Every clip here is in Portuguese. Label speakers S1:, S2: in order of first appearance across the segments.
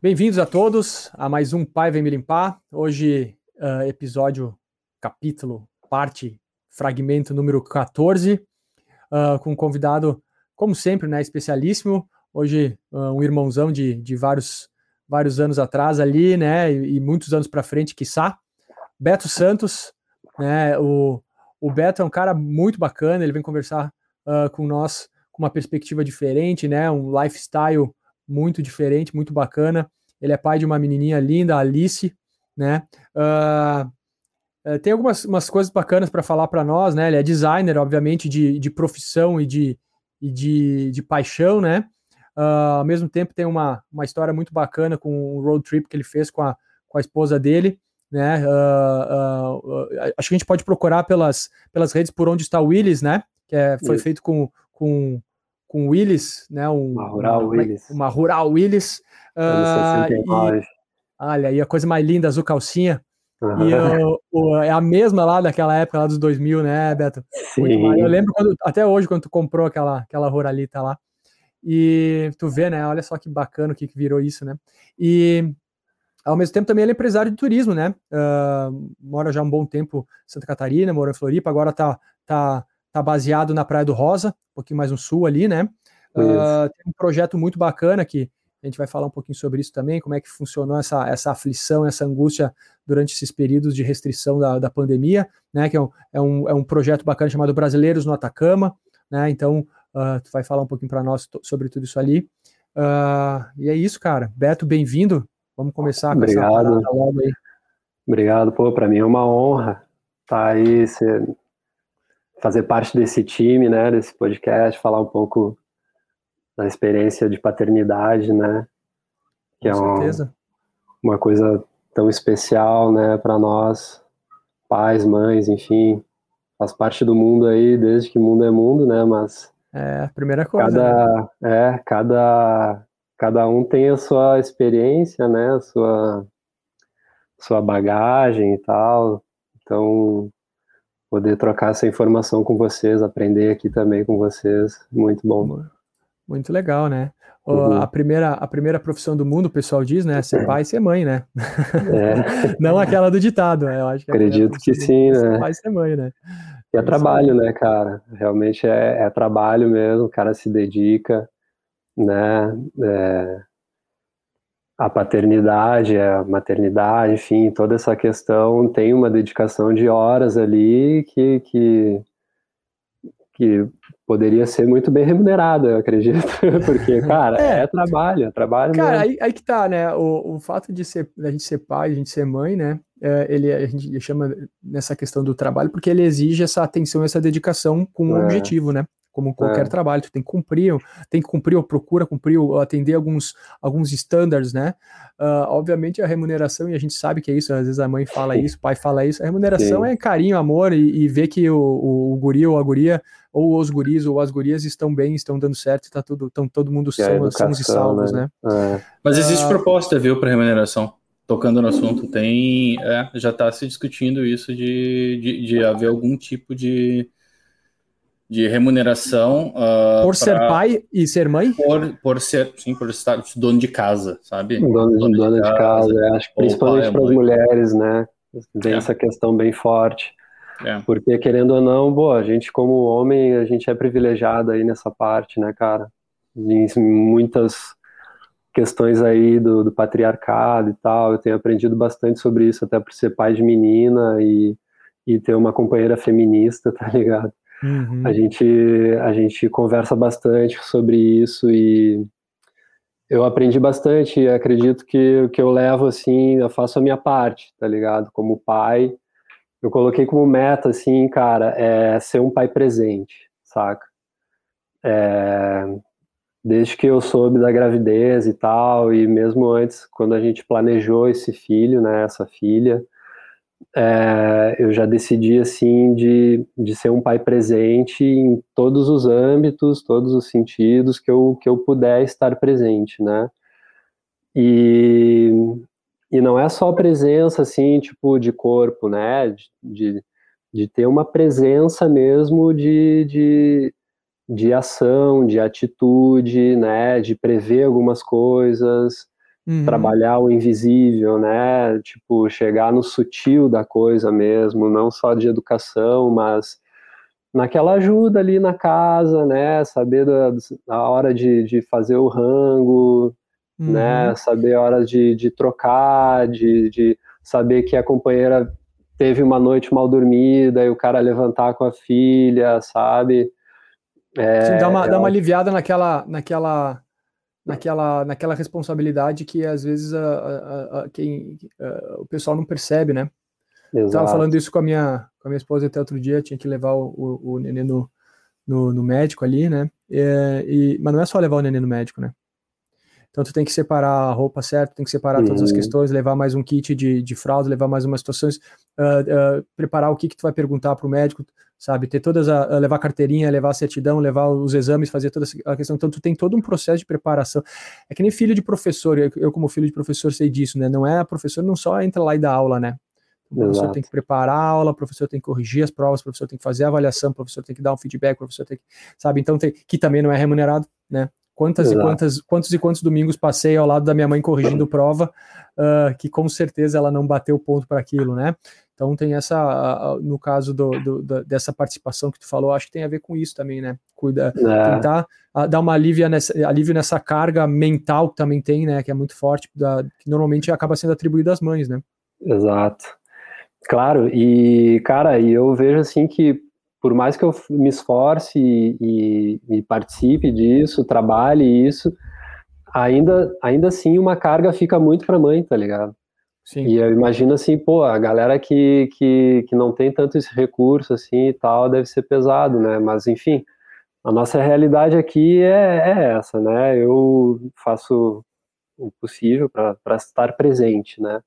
S1: Bem-vindos a todos a mais um Pai Vem Me Limpar. Hoje, uh, episódio, capítulo, parte, fragmento número 14, uh, ah, com um convidado, como sempre, né, especialíssimo. Hoje, uh, um irmãozão de, de vários, vários anos atrás ali, né, e, e muitos anos para frente, quiçá. Beto Santos, né, o, o Beto é um cara muito bacana, ele vem conversar com nós com uma perspectiva diferente, né, um lifestyle muito diferente, muito bacana. Ele é pai de uma menininha linda, Alice, né? Uh, tem algumas umas coisas bacanas para falar para nós, né? Ele é designer, obviamente, de, de profissão e de, e de, de paixão, né? Uh, ao mesmo tempo tem uma, uma história muito bacana com o road trip que ele fez com a, com a esposa dele, né? Uh, uh, acho que a gente pode procurar pelas, pelas redes por onde está o Willis, né? Que é, foi Isso. feito com, com com Willis, né? Um,
S2: uma Rural uma, Willis.
S1: Uma Rural Willis. Uh, e, olha, e a coisa mais linda, azul calcinha. Uhum. E o, o, é a mesma lá daquela época, lá dos 2000, né, Beto?
S2: Sim.
S1: Eu lembro quando, até hoje, quando tu comprou aquela, aquela Ruralita lá. E tu vê, né? Olha só que bacana o que, que virou isso, né? E ao mesmo tempo também ele é empresário de turismo, né? Uh, mora já há um bom tempo em Santa Catarina, mora em Floripa, agora tá, tá tá baseado na Praia do Rosa, um pouquinho mais no sul ali, né? Uh, tem um projeto muito bacana que a gente vai falar um pouquinho sobre isso também, como é que funcionou essa, essa aflição, essa angústia durante esses períodos de restrição da, da pandemia, né? Que é um, é, um, é um projeto bacana chamado Brasileiros no Atacama, né? Então, uh, tu vai falar um pouquinho para nós sobre tudo isso ali. Uh, e é isso, cara. Beto, bem-vindo. Vamos começar
S2: com Obrigado. essa logo aí. Obrigado, pô, para mim é uma honra estar tá aí, ser fazer parte desse time, né, desse podcast, falar um pouco da experiência de paternidade, né,
S1: que Com é certeza.
S2: uma coisa tão especial, né, para nós, pais, mães, enfim, faz parte do mundo aí desde que mundo é mundo, né, mas
S1: é a primeira coisa.
S2: Cada, né? é, cada cada um tem a sua experiência, né, a sua sua bagagem e tal. Então, poder trocar essa informação com vocês, aprender aqui também com vocês, muito bom.
S1: Muito legal, né? Uhum. A, primeira, a primeira profissão do mundo, o pessoal diz, né? Ser pai e ser mãe, né? É. Não aquela do ditado, né? Eu acho que
S2: Acredito que sim, né?
S1: Ser pai e ser mãe, né?
S2: E é, é trabalho, né, cara? Realmente é, é, trabalho mesmo, o cara se dedica, né? É, a paternidade, a maternidade, enfim, toda essa questão tem uma dedicação de horas ali que, que, que poderia ser muito bem remunerada, eu acredito, porque, cara, é, é trabalho, é trabalho
S1: Cara, aí, aí, que tá, né, o, o fato de ser, a gente ser pai, a gente ser mãe, né, é, ele, a gente chama nessa questão do trabalho, porque ele exige essa atenção, essa dedicação com um é. objetivo, né, como qualquer é. trabalho, tu tem que cumprir, tem que cumprir ou procura cumprir, ou atender alguns, alguns standards, né? Uh, obviamente a remuneração, e a gente sabe que é isso, às vezes a mãe fala isso, o pai fala isso, a remuneração Sim. é carinho, amor, e, e ver que o, o, o, guri ou a guria, ou os guris ou as gurias estão bem, estão dando certo, está tudo, tão, todo mundo são, educação, são e salvos, né?
S3: né? É. Mas existe uh, proposta, viu, para remuneração? Tocando no assunto, tem, é, já está se discutindo isso de, de, de haver algum tipo de de remuneração. Uh,
S1: por ser pai e ser mãe?
S3: Por, por ser, sim, por estar dono de casa, sabe?
S2: Dono, dono, dono de, de, casa, é, acho que principalmente para as mulheres, né? Tem é. essa questão bem forte. É. Porque, querendo ou não, boa, a gente como homem, a gente é privilegiado aí nessa parte, né, cara? Em muitas questões aí do, do patriarcado e tal, eu tenho aprendido bastante sobre isso, até por ser pai de menina e, e ter uma companheira feminista, tá ligado? Uhum. A, gente, a gente conversa bastante sobre isso e eu aprendi bastante e acredito que o que eu levo, assim, eu faço a minha parte, tá ligado? Como pai, eu coloquei como meta, assim, cara, é ser um pai presente, saca? É, desde que eu soube da gravidez e tal, e mesmo antes, quando a gente planejou esse filho, né, essa filha, é, eu já decidi assim de, de ser um pai presente em todos os âmbitos, todos os sentidos que eu, que eu puder estar presente, né? E, e não é só presença assim, tipo, de corpo, né? De, de, de ter uma presença mesmo de, de, de ação, de atitude, né? De prever algumas coisas, Uhum. Trabalhar o invisível, né? Tipo, chegar no sutil da coisa mesmo, não só de educação, mas naquela ajuda ali na casa, né? Saber da, a hora de, de fazer o rango, né? uhum. né? Saber a hora de, de trocar, de, de saber que a companheira teve uma noite mal dormida e o cara levantar com a filha, sabe?
S1: É, Sim, dá uma, é dá uma aliviada naquela, naquela naquela, naquela responsabilidade que às vezes a, a, a quem, a, o pessoal não percebe, né? Estava falando isso com a minha com a minha esposa até outro dia, tinha que levar o, o, o neném no, no, no, médico ali, né? E, e, mas não é só levar o neném no médico, né? Então tu tem que separar a roupa certa, tem que separar uhum. todas as uhum. questões, levar mais um kit de, de fralda, levar mais umas situações, uh, uh, preparar o que, que tu vai perguntar para o médico, sabe? Ter todas a, levar carteirinha, levar a certidão, levar os exames, fazer toda a questão. Então tu tem todo um processo de preparação. É que nem filho de professor, eu, eu como filho de professor sei disso, né? Não é a professor não só entra lá e dá aula, né? O professor Exato. tem que preparar a aula, o professor tem que corrigir as provas, o professor tem que fazer a avaliação, o professor tem que dar um feedback, o professor tem que, sabe? Então tem que também não é remunerado, né? Quantas Exato. e quantas, quantos e quantos domingos passei ao lado da minha mãe corrigindo prova, uh, que com certeza ela não bateu ponto para aquilo, né? Então tem essa, no caso do, do, dessa participação que tu falou, acho que tem a ver com isso também, né? Cuida, é. tentar dar uma alívio nessa, alívio nessa carga mental que também tem, né? Que é muito forte, da, que normalmente acaba sendo atribuída às mães, né?
S2: Exato. Claro, e cara, e eu vejo assim que por mais que eu me esforce e, e, e participe disso, trabalhe isso, ainda, ainda assim uma carga fica muito para a mãe, tá ligado? Sim. E eu imagino assim, pô, a galera que, que, que não tem tanto esse recurso assim e tal, deve ser pesado, né? Mas enfim, a nossa realidade aqui é, é essa, né? Eu faço o possível para estar presente, né?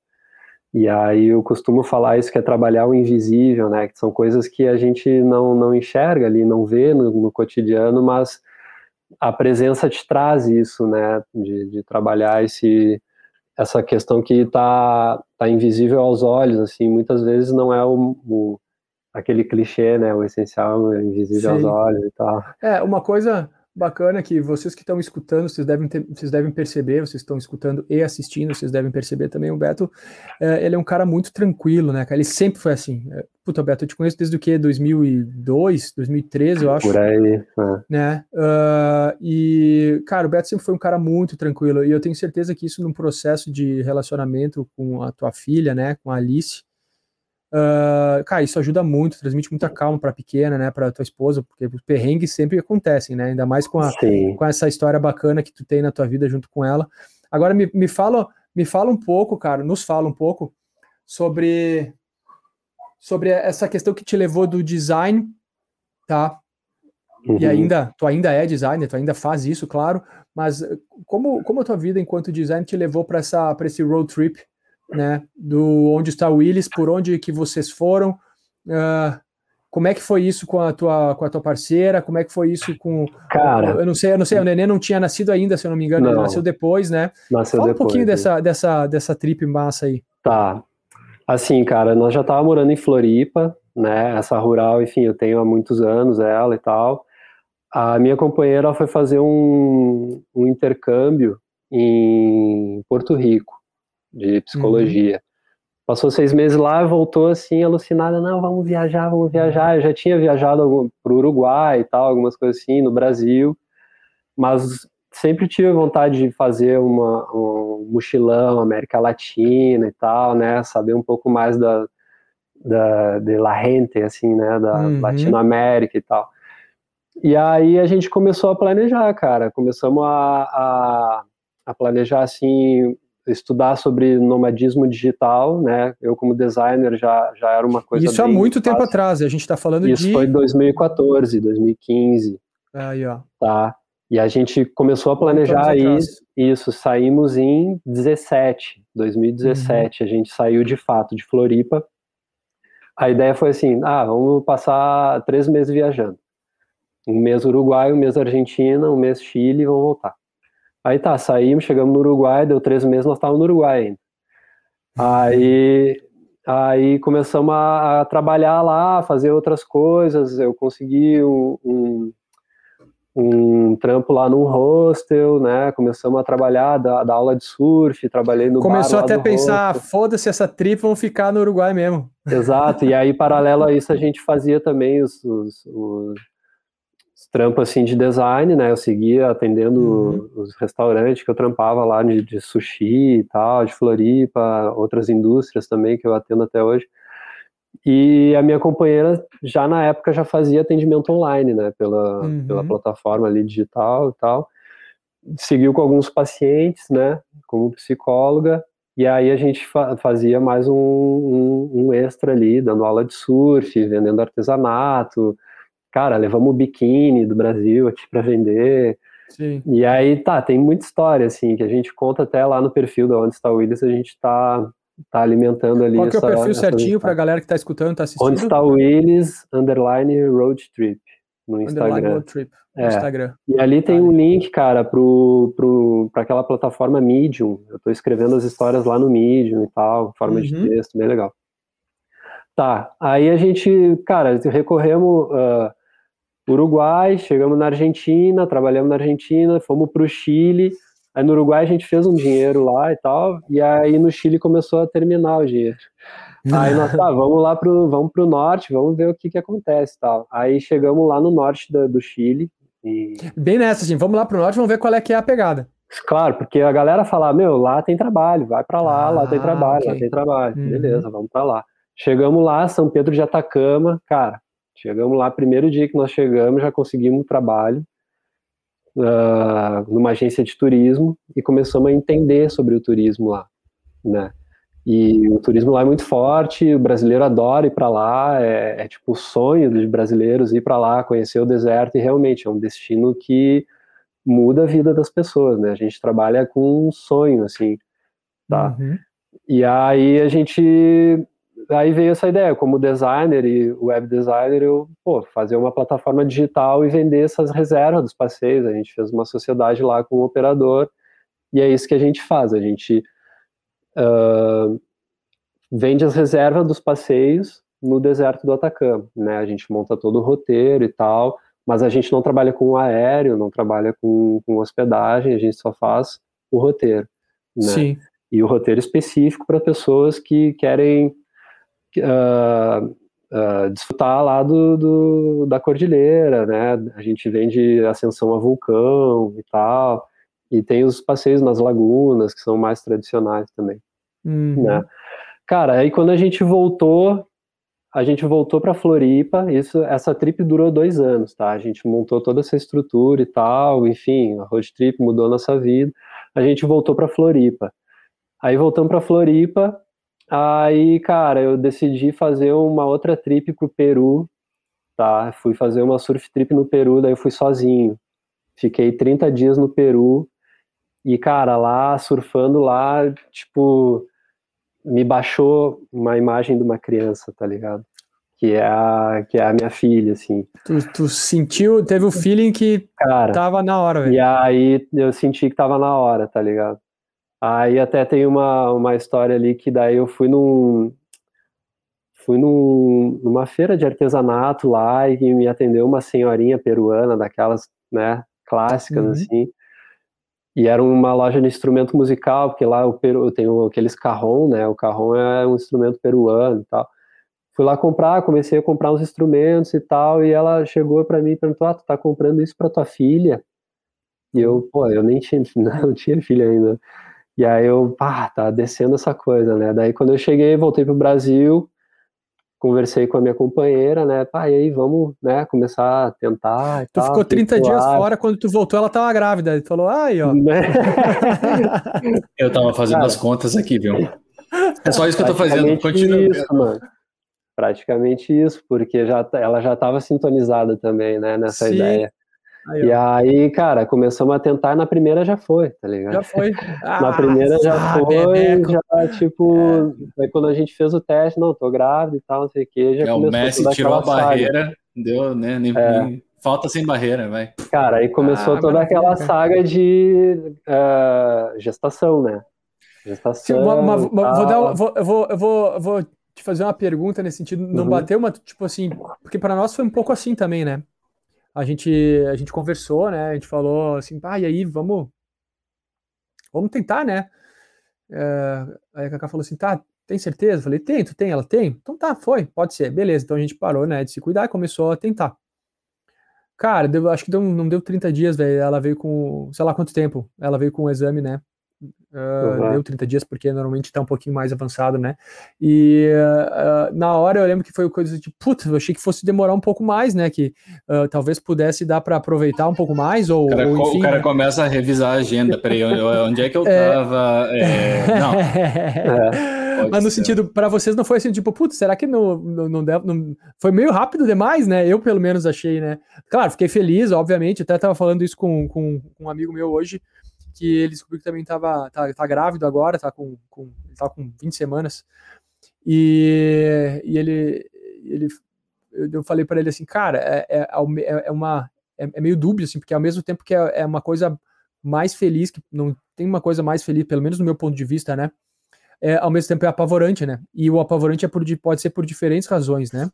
S2: E aí eu costumo falar isso que é trabalhar o invisível, né? Que são coisas que a gente não, não enxerga ali, não vê no, no cotidiano, mas a presença te traz isso, né? De, de trabalhar esse, essa questão que está tá invisível aos olhos, assim, muitas vezes não é o, o aquele clichê, né? O essencial é invisível Sim. aos olhos e tal.
S1: É, uma coisa bacana que vocês que estão escutando, vocês devem, ter, vocês devem perceber, vocês estão escutando e assistindo, vocês devem perceber também, o Beto, é, ele é um cara muito tranquilo, né, Ele sempre foi assim. É, puta, Beto, eu te conheço desde o que? 2002, 2013, eu acho.
S2: Por aí. É.
S1: Né? Uh, e, cara, o Beto sempre foi um cara muito tranquilo, e eu tenho certeza que isso num processo de relacionamento com a tua filha, né, com a Alice, Uh, cara, isso ajuda muito, transmite muita calma para a pequena, né, para tua esposa, porque os perrengues sempre acontecem, né, ainda mais com, a, com essa história bacana que tu tem na tua vida junto com ela. Agora me, me fala, me fala um pouco, cara, nos fala um pouco sobre sobre essa questão que te levou do design, tá? Uhum. E ainda, tu ainda é designer, tu ainda faz isso, claro, mas como como a tua vida enquanto designer te levou para essa para esse road trip né? Do onde está o Willis, por onde que vocês foram, uh, como é que foi isso com a tua com a tua parceira? Como é que foi isso com
S2: Cara,
S1: eu não sei, eu não sei, o neném não tinha nascido ainda, se eu não me engano, ele nasceu depois, né?
S2: Nasceu
S1: Fala
S2: depois,
S1: um pouquinho dessa dessa dessa trip massa aí.
S2: Tá. Assim, cara, nós já tava morando em Floripa, né? Essa rural, enfim, eu tenho há muitos anos ela e tal. A minha companheira foi fazer um, um intercâmbio em Porto Rico de psicologia. Uhum. Passou seis meses lá, voltou assim, alucinada, não, vamos viajar, vamos viajar. Eu já tinha viajado para o Uruguai e tal, algumas coisas assim, no Brasil, mas sempre tive vontade de fazer uma, um mochilão América Latina e tal, né, saber um pouco mais da, da de la gente, assim, né, da uhum. Latinoamérica e tal. E aí a gente começou a planejar, cara, começamos a, a, a planejar, assim, estudar sobre nomadismo digital, né? Eu como designer já, já era uma coisa
S1: Isso há muito fácil. tempo atrás, a gente está falando
S2: Isso
S1: de...
S2: Isso foi 2014, 2015.
S1: Aí, ó.
S2: Tá. E a gente começou a planejar isso, isso, saímos em 17, 2017, uhum. a gente saiu de fato de Floripa a ideia foi assim, ah, vamos passar três meses viajando. Um mês Uruguai, um mês Argentina, um mês Chile e vamos voltar. Aí tá, saímos, chegamos no Uruguai, deu três meses, nós estávamos no Uruguai ainda. Aí, aí começamos a, a, trabalhar lá, fazer outras coisas. Eu consegui um, um, um, trampo lá num hostel, né? Começamos a trabalhar, da, da aula de surf, trabalhei no
S1: Começou até a pensar, foda-se essa trip, vamos ficar no Uruguai mesmo.
S2: Exato, e aí paralelo a isso a gente fazia também os, os, os trampo assim de design, né? Eu seguia atendendo uhum. os restaurantes que eu trampava lá de, de, sushi e tal, de Floripa, outras indústrias também que eu atendo até hoje. E a minha companheira já na época já fazia atendimento online, né? Pela, uhum. pela plataforma ali digital e tal. Seguiu com alguns pacientes, né? Como psicóloga. E aí a gente fa fazia mais um, um, um extra ali, dando aula de surf, vendendo artesanato, cara, levamos o biquíni do Brasil aqui para vender. Sim. E aí, tá, tem muita história, assim, que a gente conta até lá no perfil da Onde Está o Willis, a gente tá, tá alimentando ali
S1: Qual que essa, é o perfil certinho para a galera que tá escutando, tá assistindo?
S2: Onde Está o Willis, underline road trip, no Instagram. Road trip, no é. Instagram. E ali tem um link, cara, pro, pro, pra aquela plataforma Medium. Eu tô escrevendo as histórias lá no Medium e tal, forma uhum. de texto, bem legal. Tá, aí a gente, cara, recorremos... Uh, Uruguai, chegamos na Argentina, trabalhamos na Argentina, fomos para o Chile. Aí no Uruguai a gente fez um dinheiro lá e tal, e aí no Chile começou a terminar o dinheiro. Aí nós, tá, vamos lá pro, vamos pro norte, vamos ver o que que acontece tal. Aí chegamos lá no norte do, do Chile. E...
S1: Bem nessa, assim, vamos lá pro norte, vamos ver qual é que é a pegada.
S2: Claro, porque a galera fala, meu, lá tem trabalho, vai para lá, ah, lá tem trabalho, okay. lá tem trabalho. Uhum. Beleza, vamos para lá. Chegamos lá, São Pedro de Atacama, cara, Chegamos lá, primeiro dia que nós chegamos, já conseguimos um trabalho uh, numa agência de turismo e começamos a entender sobre o turismo lá, né? E o turismo lá é muito forte, o brasileiro adora ir para lá, é, é, tipo o sonho dos brasileiros ir para lá, conhecer o deserto, e realmente é um destino que muda a vida das pessoas, né? A gente trabalha com um sonho, assim, tá? Uhum. E aí a gente aí veio essa ideia, como designer e web designer, eu, pô, fazer uma plataforma digital e vender essas reservas dos passeios. A gente fez uma sociedade lá com o um operador e é isso que a gente faz. A gente uh, vende as reservas dos passeios no deserto do Atacama, né? A gente monta todo o roteiro e tal, mas a gente não trabalha com aéreo, não trabalha com, com hospedagem, a gente só faz o roteiro, né? Sim. E o roteiro específico para pessoas que querem uh, uh, desfrutar lá do, do, da cordilheira, né? A gente vende ascensão a vulcão e tal, e tem os passeios nas lagunas, que são mais tradicionais também, uhum. né? Cara, aí quando a gente voltou, a gente voltou para Floripa, isso, essa trip durou dois anos, tá? A gente montou toda essa estrutura e tal, enfim, a road trip mudou nossa vida, a gente voltou para Floripa. Aí voltamos para Floripa, Aí, cara, eu decidi fazer uma outra trip pro Peru, tá? Fui fazer uma surf trip no Peru, daí eu fui sozinho. Fiquei 30 dias no Peru e, cara, lá, surfando lá, tipo, me baixou uma imagem de uma criança, tá ligado? Que é a, que é a minha filha, assim.
S1: Tu, tu sentiu, teve o feeling que cara, tava na hora, velho.
S2: E aí eu senti que tava na hora, tá ligado? Aí até tem uma, uma história ali que daí eu fui num fui num, numa feira de artesanato lá e me atendeu uma senhorinha peruana daquelas, né, clássicas uhum. assim. E era uma loja de instrumento musical, porque lá o Peru tem aqueles carrom, né? O carrom é um instrumento peruano e tal. Fui lá comprar, comecei a comprar uns instrumentos e tal, e ela chegou para mim e perguntou: "Ah, tu tá comprando isso para tua filha?" E eu, pô, eu nem tinha, não tinha filha ainda. E aí eu, pá, tá descendo essa coisa, né? Daí quando eu cheguei, voltei pro Brasil, conversei com a minha companheira, né? Pá, e aí vamos, né, começar a tentar e
S1: Tu tal, ficou 30 dias fora, quando tu voltou ela tava grávida, ele falou, ai, ó. Né?
S3: eu tava fazendo Cara, as contas aqui, viu? É só isso que eu tô fazendo, continua.
S2: Isso, mano. Praticamente isso, porque já, ela já estava sintonizada também, né, nessa Sim. ideia. Aí, e aí, cara, começamos a tentar e na primeira já foi, tá ligado?
S1: Já foi.
S2: Ah, na primeira já foi, já, tipo, é. aí quando a gente fez o teste, não, tô grávida e tal, não sei o que, já
S3: é,
S2: começou
S3: o Messi tirou a barreira, saga. deu, né, nem, é. nem, falta sem barreira, vai.
S2: Cara, aí começou ah, toda aquela saga de uh, gestação, né?
S1: Gestação. Sim, uma, uma, uma, vou dar, vou, eu vou, eu vou, vou te fazer uma pergunta nesse sentido, não uhum. bateu uma, tipo assim, porque para nós foi um pouco assim também, né? A gente, a gente conversou, né? A gente falou assim, ah, e aí, vamos, vamos tentar, né? É, aí a Cacá falou assim, tá, tem certeza? Eu falei, tem, tu tem? Ela tem? Então tá, foi, pode ser, beleza. Então a gente parou, né, de se cuidar e começou a tentar. Cara, deu, acho que deu, não deu 30 dias, velho. Ela veio com, sei lá quanto tempo. Ela veio com o exame, né? Uh, uhum. Deu 30 dias, porque normalmente tá um pouquinho mais avançado, né? E uh, na hora eu lembro que foi coisa de, puta, eu achei que fosse demorar um pouco mais, né? Que uh, talvez pudesse dar para aproveitar um pouco mais, ou.
S3: O cara,
S1: ou,
S3: enfim, o cara né? começa a revisar a agenda. Peraí, onde é que eu é. tava? É... Não.
S1: É. Mas no ser. sentido, para vocês não foi assim, tipo, putz, será que não, não, não, deve, não, Foi meio rápido demais, né? Eu, pelo menos, achei, né? Claro, fiquei feliz, obviamente. Até tava falando isso com, com, com um amigo meu hoje que ele descobriu que também estava tá, tá grávido agora, tá com, com, tá com 20 semanas. E, e ele, ele eu falei para ele assim, cara, é, é, é, é uma é, é, meio dúbio assim, porque ao mesmo tempo que é, é uma coisa mais feliz, que não tem uma coisa mais feliz, pelo menos no meu ponto de vista, né? É, ao mesmo tempo é apavorante, né? E o apavorante é por, pode ser por diferentes razões, né?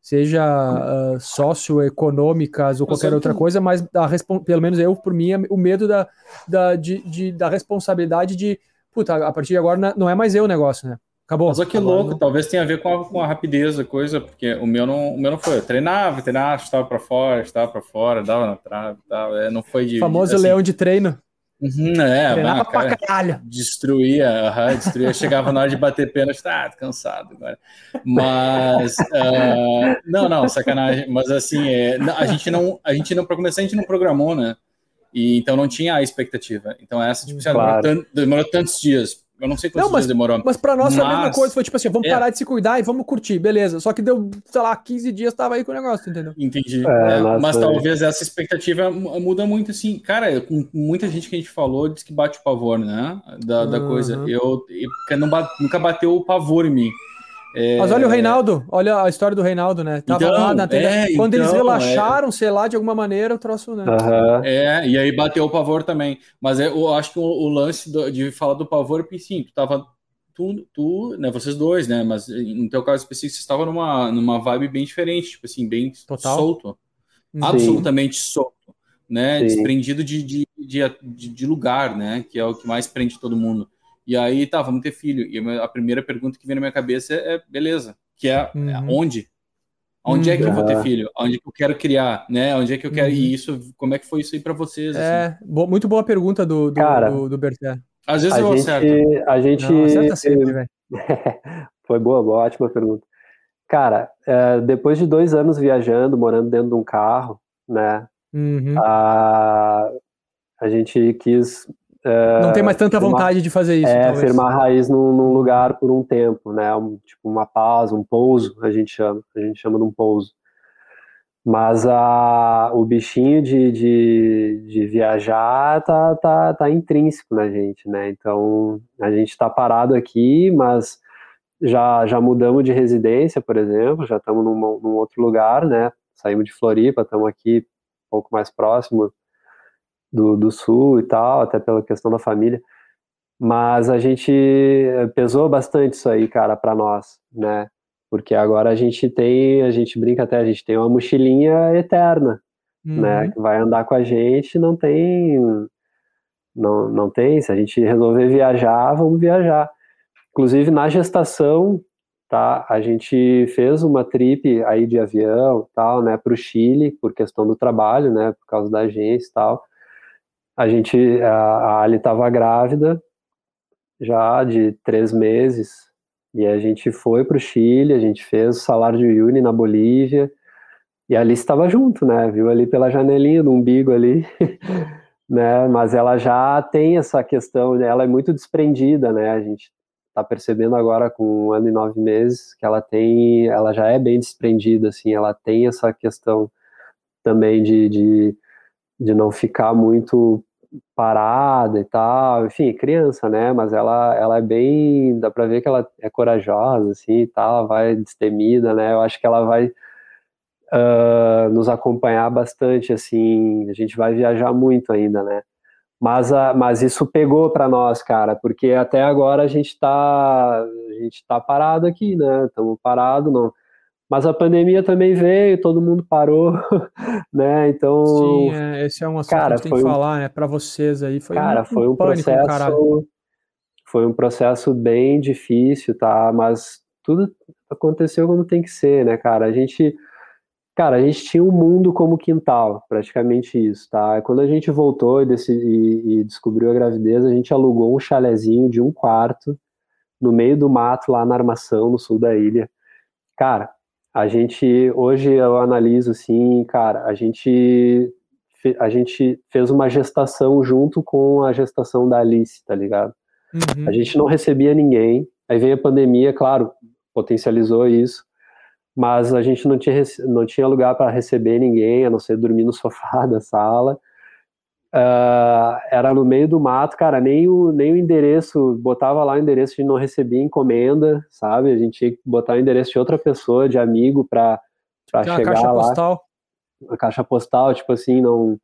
S1: Seja uh, socioeconômicas ou qualquer outra coisa, mas a, pelo menos eu, por mim, o medo da, da, de, de, da responsabilidade de, puta, a partir de agora não é mais eu o negócio, né? Acabou.
S3: Mas olha que louco, não... talvez tenha a ver com a, com a rapidez da coisa, porque o meu não, o meu não foi. Eu treinava, treinava, estava para fora, estava para fora, dava na trave, dava, é, não foi de.
S1: O famoso assim, leão de treino.
S3: Uhum, é, bah, cara, caralho. Destruía, uh, destruía. Chegava na hora de bater pênalti, tá cansado agora. Mas, uh, não, não, sacanagem. Mas assim, é, a gente não, a gente não, para começar, a gente não programou, né? E então não tinha a expectativa. Então essa, tipo, assim, claro. demorou tantos dias eu não sei quantos não, mas, dias demorou.
S1: Mas pra nós mas... foi a mesma coisa. Foi tipo assim, vamos é. parar de se cuidar e vamos curtir, beleza. Só que deu, sei lá, 15 dias tava aí com o negócio, entendeu?
S3: Entendi. É, é, mas talvez essa expectativa muda muito, assim. Cara, com muita gente que a gente falou, diz que bate o pavor, né? Da, uhum. da coisa. Eu, eu nunca bateu o pavor em mim.
S1: É... Mas olha o Reinaldo, olha a história do Reinaldo, né? Tava então, lá na é, Quando então, eles relaxaram, é... sei lá, de alguma maneira, o troço, né?
S3: Uhum. É, e aí bateu o pavor também. Mas eu acho que o, o lance do, de falar do pavor, porque sim, tu tava. Tu, tu, né, vocês dois, né? Mas no teu caso específico, você estava numa, numa vibe bem diferente, tipo assim, bem Total. solto. Sim. Absolutamente solto, né? Sim. Desprendido de, de, de, de lugar, né? Que é o que mais prende todo mundo. E aí, tá, vamos ter filho. E a primeira pergunta que vem na minha cabeça é, é beleza, que é, é uhum. onde? Onde uhum. é que eu vou ter uhum. filho? Onde é que eu quero criar, né? Onde é que eu quero... Uhum. E isso, como é que foi isso aí para vocês?
S1: É, assim? bo muito boa pergunta do, do, Cara, do, do Berté.
S3: Às vezes eu
S2: gente, acerto. A gente... Não, acerta sempre, velho. foi boa, boa, ótima pergunta. Cara, é, depois de dois anos viajando, morando dentro de um carro, né? Uhum. A, a gente quis
S1: não tem mais tanta vontade de fazer isso.
S2: É, talvez. firmar a raiz num, num, lugar por um tempo, né? Um, tipo uma pausa, um pouso, a gente chama. A gente chama de um pouso. Mas a, o bichinho de, de, de viajar tá, tá, tá intrínseco na gente, né? Então a gente está parado aqui, mas já, já mudamos de residência, por exemplo, já estamos num, num outro lugar, né? Saímos de Floripa, estamos aqui um pouco mais próximo do, do sul e tal, até pela questão da família. Mas a gente eh, pesou bastante isso aí, cara, para nós, né? Porque agora a gente tem, a gente brinca até, a gente tem uma mochilinha eterna, né? uhum. né? Que vai andar com a gente, não tem, não, não tem. Se a gente resolver viajar, vamos viajar. Inclusive na gestação, tá? A gente fez uma trip aí de avião, tal, né? Para o Chile por questão do trabalho, né? Por causa da agência e tal a gente, a, a Ali estava grávida já de três meses e a gente foi para o Chile, a gente fez o salário de Uyuni na Bolívia e a Alice estava junto, né? Viu ali pela janelinha do umbigo ali, né? Mas ela já tem essa questão, ela é muito desprendida, né? A gente está percebendo agora com um ano e nove meses que ela tem, ela já é bem desprendida, assim, ela tem essa questão também de, de de não ficar muito parada e tal, enfim, criança, né, mas ela, ela é bem, dá pra ver que ela é corajosa, assim, e tal, vai destemida, né, eu acho que ela vai uh, nos acompanhar bastante, assim, a gente vai viajar muito ainda, né, mas, a, mas isso pegou para nós, cara, porque até agora a gente tá, a gente tá parado aqui, né, estamos parado, não, mas a pandemia também veio, todo mundo parou, né? Então.
S1: Sim, é, esse é um assunto cara, que tem que um, falar, né? Para vocês aí. Foi
S2: cara, um, foi um processo. Caralho. Foi um processo bem difícil, tá? Mas tudo aconteceu como tem que ser, né, cara? A gente. Cara, a gente tinha um mundo como quintal, praticamente isso, tá? Quando a gente voltou e, decidi, e descobriu a gravidez, a gente alugou um chalezinho de um quarto no meio do mato lá na Armação, no sul da ilha. Cara, a gente hoje eu analiso assim, cara, a gente a gente fez uma gestação junto com a gestação da Alice, tá ligado? Uhum. A gente não recebia ninguém. Aí veio a pandemia, claro, potencializou isso, mas a gente não tinha, não tinha lugar para receber ninguém, a não ser dormir no sofá da sala. Uh, era no meio do mato, cara, nem o, nem o endereço, botava lá o endereço de não recebia encomenda, sabe? A gente tinha que botar o endereço de outra pessoa, de amigo, pra, pra chegar lá. caixa postal. A caixa postal, tipo assim, não...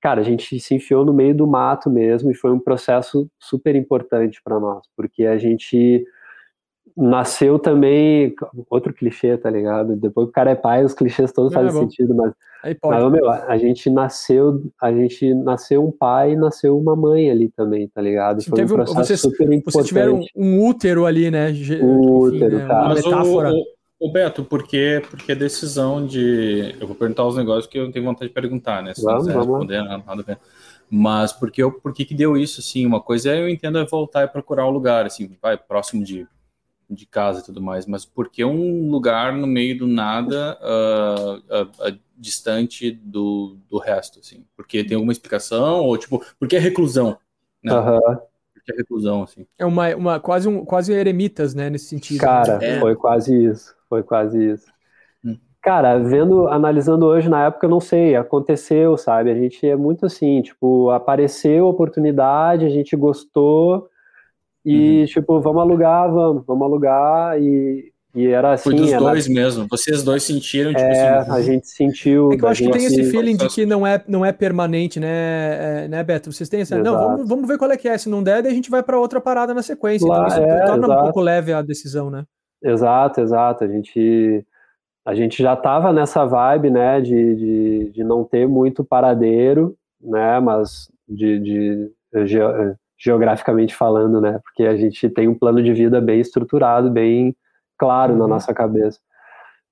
S2: Cara, a gente se enfiou no meio do mato mesmo e foi um processo super importante para nós, porque a gente nasceu também outro clichê, tá ligado? Depois que o cara é pai, os clichês todos é, fazem sentido, mas, mas meu, a gente nasceu, a gente nasceu um pai e nasceu uma mãe ali também, tá ligado?
S1: Foi um processo vocês, super importante. Vocês tiveram um útero ali, né?
S2: Um útero, né? Uma
S3: metáfora. O, o, o, Beto, por que, porque a decisão de. Eu vou perguntar os negócios que eu tenho vontade de perguntar, né? Se
S2: vamos, vamos responder,
S3: nada, nada a ver. Mas porque, eu, por que, que deu isso, assim? Uma coisa é eu entendo é voltar e procurar o um lugar, assim, vai próximo de de casa e tudo mais, mas por que um lugar no meio do nada, uh, uh, uh, distante do, do resto, assim? Porque tem alguma explicação? Ou, tipo, por que a reclusão?
S2: Né? Uhum.
S3: Por que a reclusão, assim?
S1: É uma, uma quase, um, quase eremitas, né, nesse sentido.
S2: Cara,
S1: é.
S2: foi quase isso, foi quase isso. Hum. Cara, vendo, analisando hoje, na época, eu não sei, aconteceu, sabe? A gente é muito assim, tipo, apareceu a oportunidade, a gente gostou, e, uhum. tipo, vamos alugar, vamos, vamos alugar. E, e era assim. Foi
S3: dos
S2: era...
S3: dois mesmo. Vocês dois sentiram, tipo
S2: é, assim. A gente sentiu.
S1: É que eu acho que tem esse feeling de que não é, não é permanente, né, é, né, Beto? Vocês têm essa. Não, vamos, vamos ver qual é que é. Se não der, daí a gente vai para outra parada na sequência. Então Lá, então isso é, torna exato. um pouco leve a decisão, né?
S2: Exato, exato. A gente. A gente já estava nessa vibe, né, de, de, de não ter muito paradeiro, né, mas de, de geograficamente falando, né? Porque a gente tem um plano de vida bem estruturado, bem claro uhum. na nossa cabeça.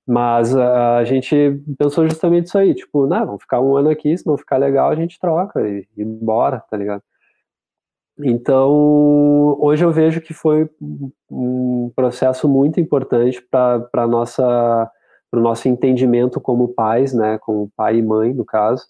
S2: Mas a, a gente pensou justamente isso aí, tipo, não, vamos ficar um ano aqui, se não ficar legal, a gente troca e, e bora, tá ligado? Então, hoje eu vejo que foi um processo muito importante para nossa para o nosso entendimento como pais, né, como pai e mãe, no caso.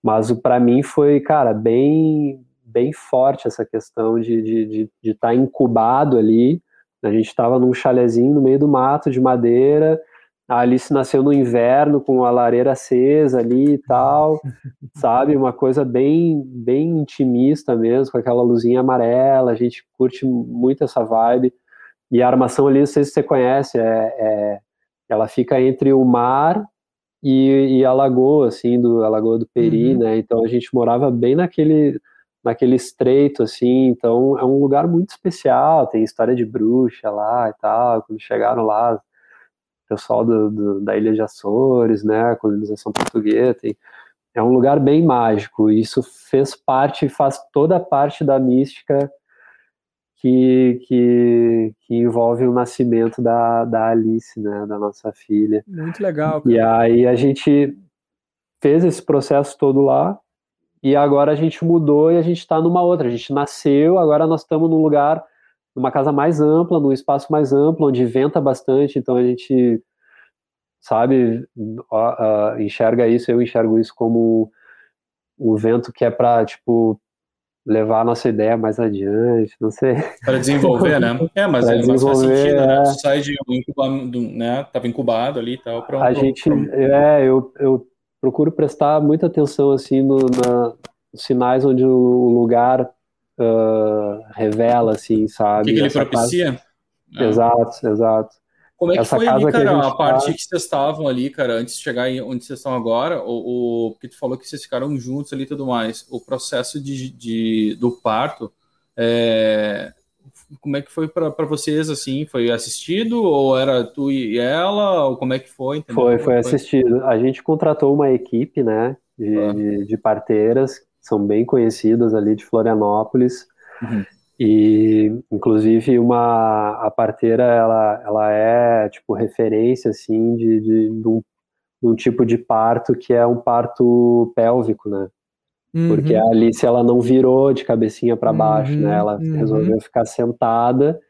S2: Mas para mim foi, cara, bem bem forte essa questão de estar de, de, de tá incubado ali. A gente estava num chalezinho no meio do mato de madeira. A Alice nasceu no inverno com a lareira acesa ali e tal, sabe? Uma coisa bem, bem intimista mesmo, com aquela luzinha amarela. A gente curte muito essa vibe. E a armação ali, não sei se você conhece, é, é ela fica entre o mar e, e, a lagoa, assim, do, a lagoa do Peri, uhum. né? Então a gente morava bem naquele naquele estreito, assim, então é um lugar muito especial, tem história de bruxa lá e tal, quando chegaram lá, o pessoal do, do, da Ilha de Açores, né, a colonização portuguesa, tem, é um lugar bem mágico, isso fez parte, faz toda a parte da mística que, que, que envolve o nascimento da, da Alice, né, da nossa filha.
S1: Muito legal.
S2: Cara. E aí a gente fez esse processo todo lá, e agora a gente mudou e a gente está numa outra. A gente nasceu, agora nós estamos num lugar, numa casa mais ampla, num espaço mais amplo, onde venta bastante, então a gente, sabe, uh, enxerga isso, eu enxergo isso como um vento que é para, tipo, levar a nossa ideia mais adiante, não sei.
S3: Para desenvolver, né? É, mas é mais faz sentido, né? é... Tu sai de um incubado, né? Tava incubado ali e tal.
S2: Pra um, a gente, pra um... é, eu, eu procuro prestar muita atenção assim no, na, nos sinais onde o lugar uh, revela, assim, sabe?
S3: O que, que ele propicia? Casa...
S2: Ah. Exato, exato.
S3: Como é que Essa foi ali, cara, a, a parte tá... que vocês estavam ali, cara, antes de chegar onde vocês estão agora, o, o, porque tu falou que vocês ficaram juntos ali e tudo mais, o processo de, de do parto, é, como é que foi para vocês, assim, foi assistido, ou era tu e ela, ou como é que foi?
S2: Entendeu? Foi, foi assistido. A gente contratou uma equipe, né, de, ah. de, de parteiras, são bem conhecidas ali de Florianópolis, uhum. E, inclusive, uma, a parteira, ela, ela é, tipo, referência, assim, de, de, de, um, de um tipo de parto que é um parto pélvico, né? Uhum. Porque a Alice, ela não virou de cabecinha para baixo, né? uhum. né? Ela uhum. resolveu ficar sentada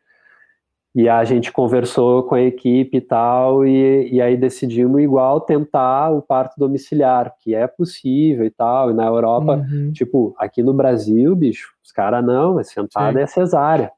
S2: e a gente conversou com a equipe e tal, e, e aí decidimos igual tentar o parto domiciliar, que é possível e tal. E na Europa, uhum. tipo, aqui no Brasil, bicho, os caras não, é sentada Sim. é cesárea,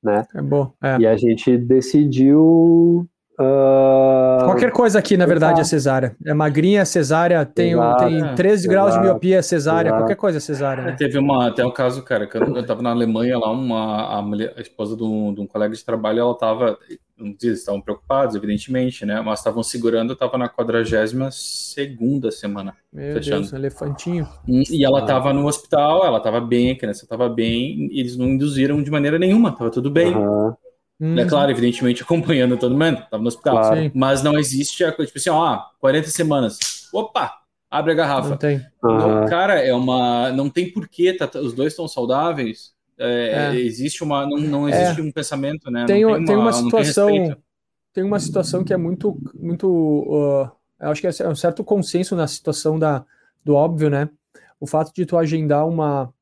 S2: né?
S1: É bom. É.
S2: E a gente decidiu
S1: Uh... Qualquer coisa aqui, na verdade, é cesárea. É magrinha, cesárea, tem, tem 13 é, graus de miopia, cesárea, qualquer coisa é cesárea. Né?
S3: Teve uma, até um caso, cara, que eu, eu tava na Alemanha lá, uma, a, mulher, a esposa de um, de um, colega de trabalho, ela tava, não diz, estavam preocupados, evidentemente, né? Mas estavam segurando, eu tava na 42 segunda semana.
S1: Meu fechando. Deus, elefantinho.
S3: Hum, e ela ah. tava no hospital, ela tava bem, a criança tava bem, eles não induziram de maneira nenhuma, tava tudo bem. Uhum. Uhum. É claro, evidentemente, acompanhando todo mundo, estava no hospital. Claro. Mas não existe a coisa, tipo assim, ó, 40 semanas. Opa! Abre a garrafa.
S1: Não tem.
S3: Não, cara, é uma. Não tem porquê, tá, os dois estão saudáveis. É, é. Existe uma. Não, não existe é. um pensamento, né?
S1: Tem, tem, uma, tem uma situação. Tem, tem, uma situação que é muito. muito uh, eu acho que é um certo consenso na situação da, do óbvio, né? O fato de tu agendar uma.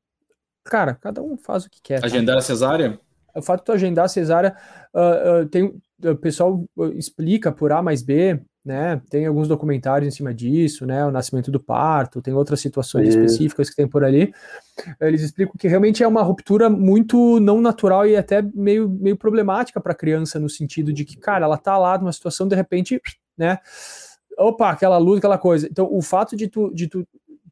S1: Cara, cada um faz o que quer.
S3: Tá? Agendar tá? a cesárea?
S1: O fato de tu agendar a cesárea, uh, uh, tem, o pessoal explica por A mais B, né? Tem alguns documentários em cima disso, né? O nascimento do parto, tem outras situações Isso. específicas que tem por ali. Eles explicam que realmente é uma ruptura muito não natural e até meio, meio problemática para a criança, no sentido de que, cara, ela tá lá numa situação, de repente, né? Opa, aquela luz, aquela coisa. Então, o fato de tu, de tu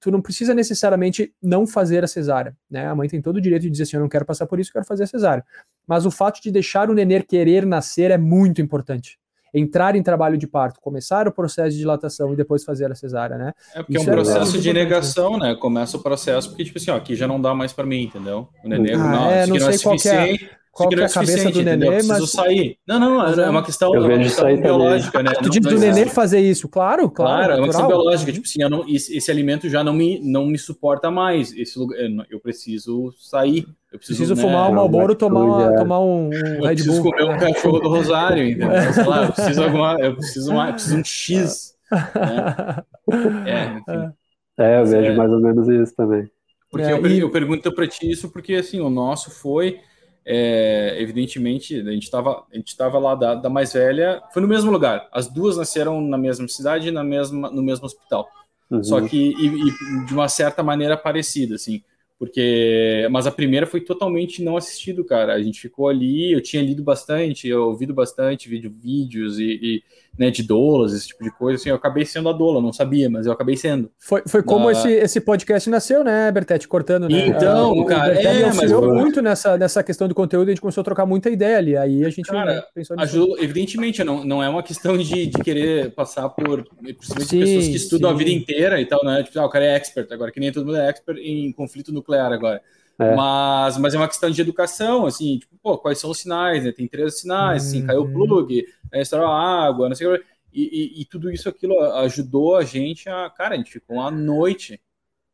S1: tu não precisa necessariamente não fazer a cesárea, né? A mãe tem todo o direito de dizer assim, eu não quero passar por isso, eu quero fazer a cesárea. Mas o fato de deixar o nenê querer nascer é muito importante. Entrar em trabalho de parto, começar o processo de dilatação e depois fazer a cesárea, né?
S3: É porque isso é um processo é de negação, né? Começa o processo porque, tipo assim, ó, aqui já não dá mais para mim, entendeu? O nenê ah, não,
S1: é, não, não é suficiente. É qual que é a cabeça do nenê,
S3: mas... preciso sair. Não, não, é uma questão, é uma questão biológica, né?
S1: Tu diz do nenê fazer isso, claro, claro. Claro,
S3: é uma questão biológica, tipo assim, não, esse, esse, alimento já não me, não me suporta mais, esse lugar, eu preciso sair. Eu preciso,
S1: preciso né, fumar um Malboro, tomar, tomar um, um Red Bull.
S3: Eu preciso comer um cachorro do Rosário, entendeu? Sei lá, eu preciso, alguma, eu preciso, uma, eu preciso um X. Né?
S2: É, enfim. É, eu vejo é. mais ou menos isso também.
S3: Porque é, eu, e... eu pergunto para ti isso porque, assim, o nosso foi é, evidentemente, a gente estava a gente tava lá da, da, mais velha, foi no mesmo lugar. As duas nasceram na mesma cidade, na mesma, no mesmo hospital. Uhum. Só que e, e de uma certa maneira parecida, assim. Porque, mas a primeira foi totalmente não assistido, cara. A gente ficou ali, eu tinha lido bastante, eu ouvido bastante vídeo, vídeos e, e né, de doulas, esse tipo de coisa, assim, eu acabei sendo a doula, não sabia, mas eu acabei sendo.
S1: Foi, foi como esse, esse podcast nasceu, né, Bertete, cortando, né?
S3: Então, uh, cara, o
S1: é, mas... muito nessa, nessa questão do conteúdo, a gente começou a trocar muita ideia ali, aí a gente
S3: cara, pensou nisso. Ajuda, evidentemente, não, não é uma questão de, de querer passar por, principalmente sim, pessoas que estudam sim. a vida inteira e tal, né, tipo, ah, o cara é expert agora, que nem todo mundo é expert em conflito nuclear agora. É. Mas, mas é uma questão de educação, assim, tipo, pô, quais são os sinais, né? Tem três sinais, assim, caiu o uhum. plug, é, estourou a água, não sei o que. E, e, e, tudo isso aquilo ajudou a gente a, cara, a gente ficou uma noite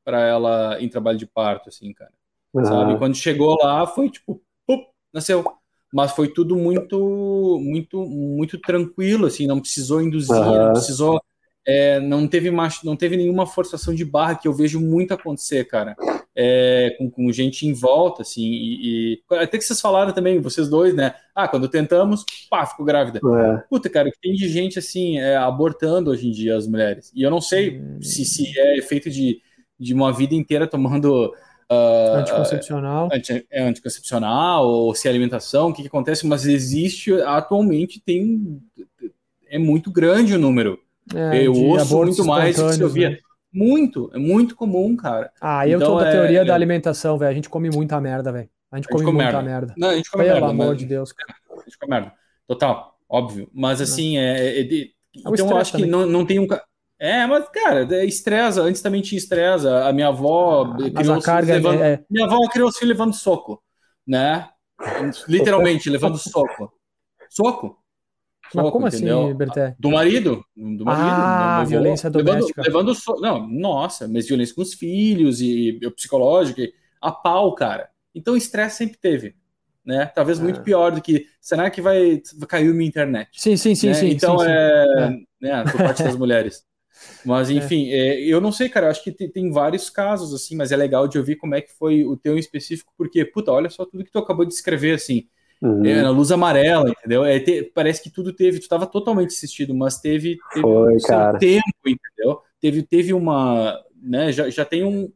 S3: para ela em trabalho de parto, assim, cara. Uhum. Sabe? Quando chegou lá, foi tipo, pup, nasceu. Mas foi tudo muito, muito, muito tranquilo, assim, não precisou induzir, uhum. não precisou, é, não teve mais, não teve nenhuma forçação de barra que eu vejo muito acontecer, cara é, com, com, gente em volta, assim, e, e, até que vocês falaram também, vocês dois, né? Ah, quando tentamos, pá, ficou grávida. É. Puta, cara, que tem de gente assim, é, abortando hoje em dia as mulheres. E eu não sei hum. se, se é efeito de, de uma vida inteira tomando.
S1: Uh, anticoncepcional.
S3: Anti, é anticoncepcional, ou se é alimentação, o que, que acontece, mas existe, atualmente tem. É muito grande o número. É, eu ouço muito mais do que eu via. Né? Muito, é muito comum, cara.
S1: Ah, eu então, tô da é, teoria é... da alimentação, velho. A gente come muita merda, velho. A gente come, a gente come muita merda. merda.
S3: Não, a gente come
S1: Pelo
S3: merda,
S1: amor mas... de Deus.
S3: A gente come merda. Total, óbvio. Mas assim, é, é, é então eu acho também. que não, não tem um. É, mas, cara, é estressa. Antes também tinha estressa. A minha avó ah, criou os carga levando... é... Minha avó criou os filhos levando soco, né? Literalmente, levando soco. Soco.
S1: Mas como assim, entendeu? assim, Berté?
S3: Do marido. Do marido.
S1: Ah, violência doméstica.
S3: Levando, levando so... Não, nossa, mas violência com os filhos e, e psicológica. A pau, cara. Então, estresse sempre teve. Né? Talvez muito ah. pior do que. Será que vai, cair minha internet?
S1: Sim, sim, sim,
S3: né?
S1: sim.
S3: Então
S1: sim,
S3: é. Sim. Né, por parte das mulheres. Mas, é. enfim, é. É, eu não sei, cara, eu acho que tem, tem, vários casos, assim, mas é legal de ouvir como é que foi o teu em específico, porque, puta, olha só tudo que tu acabou de escrever, assim, uhum. é, na luz amarela, entendeu? É, te, parece que tudo teve, tu estava totalmente assistido, mas teve, teve
S2: foi, um
S3: tempo, entendeu? Teve, teve uma, né, já, já tem um,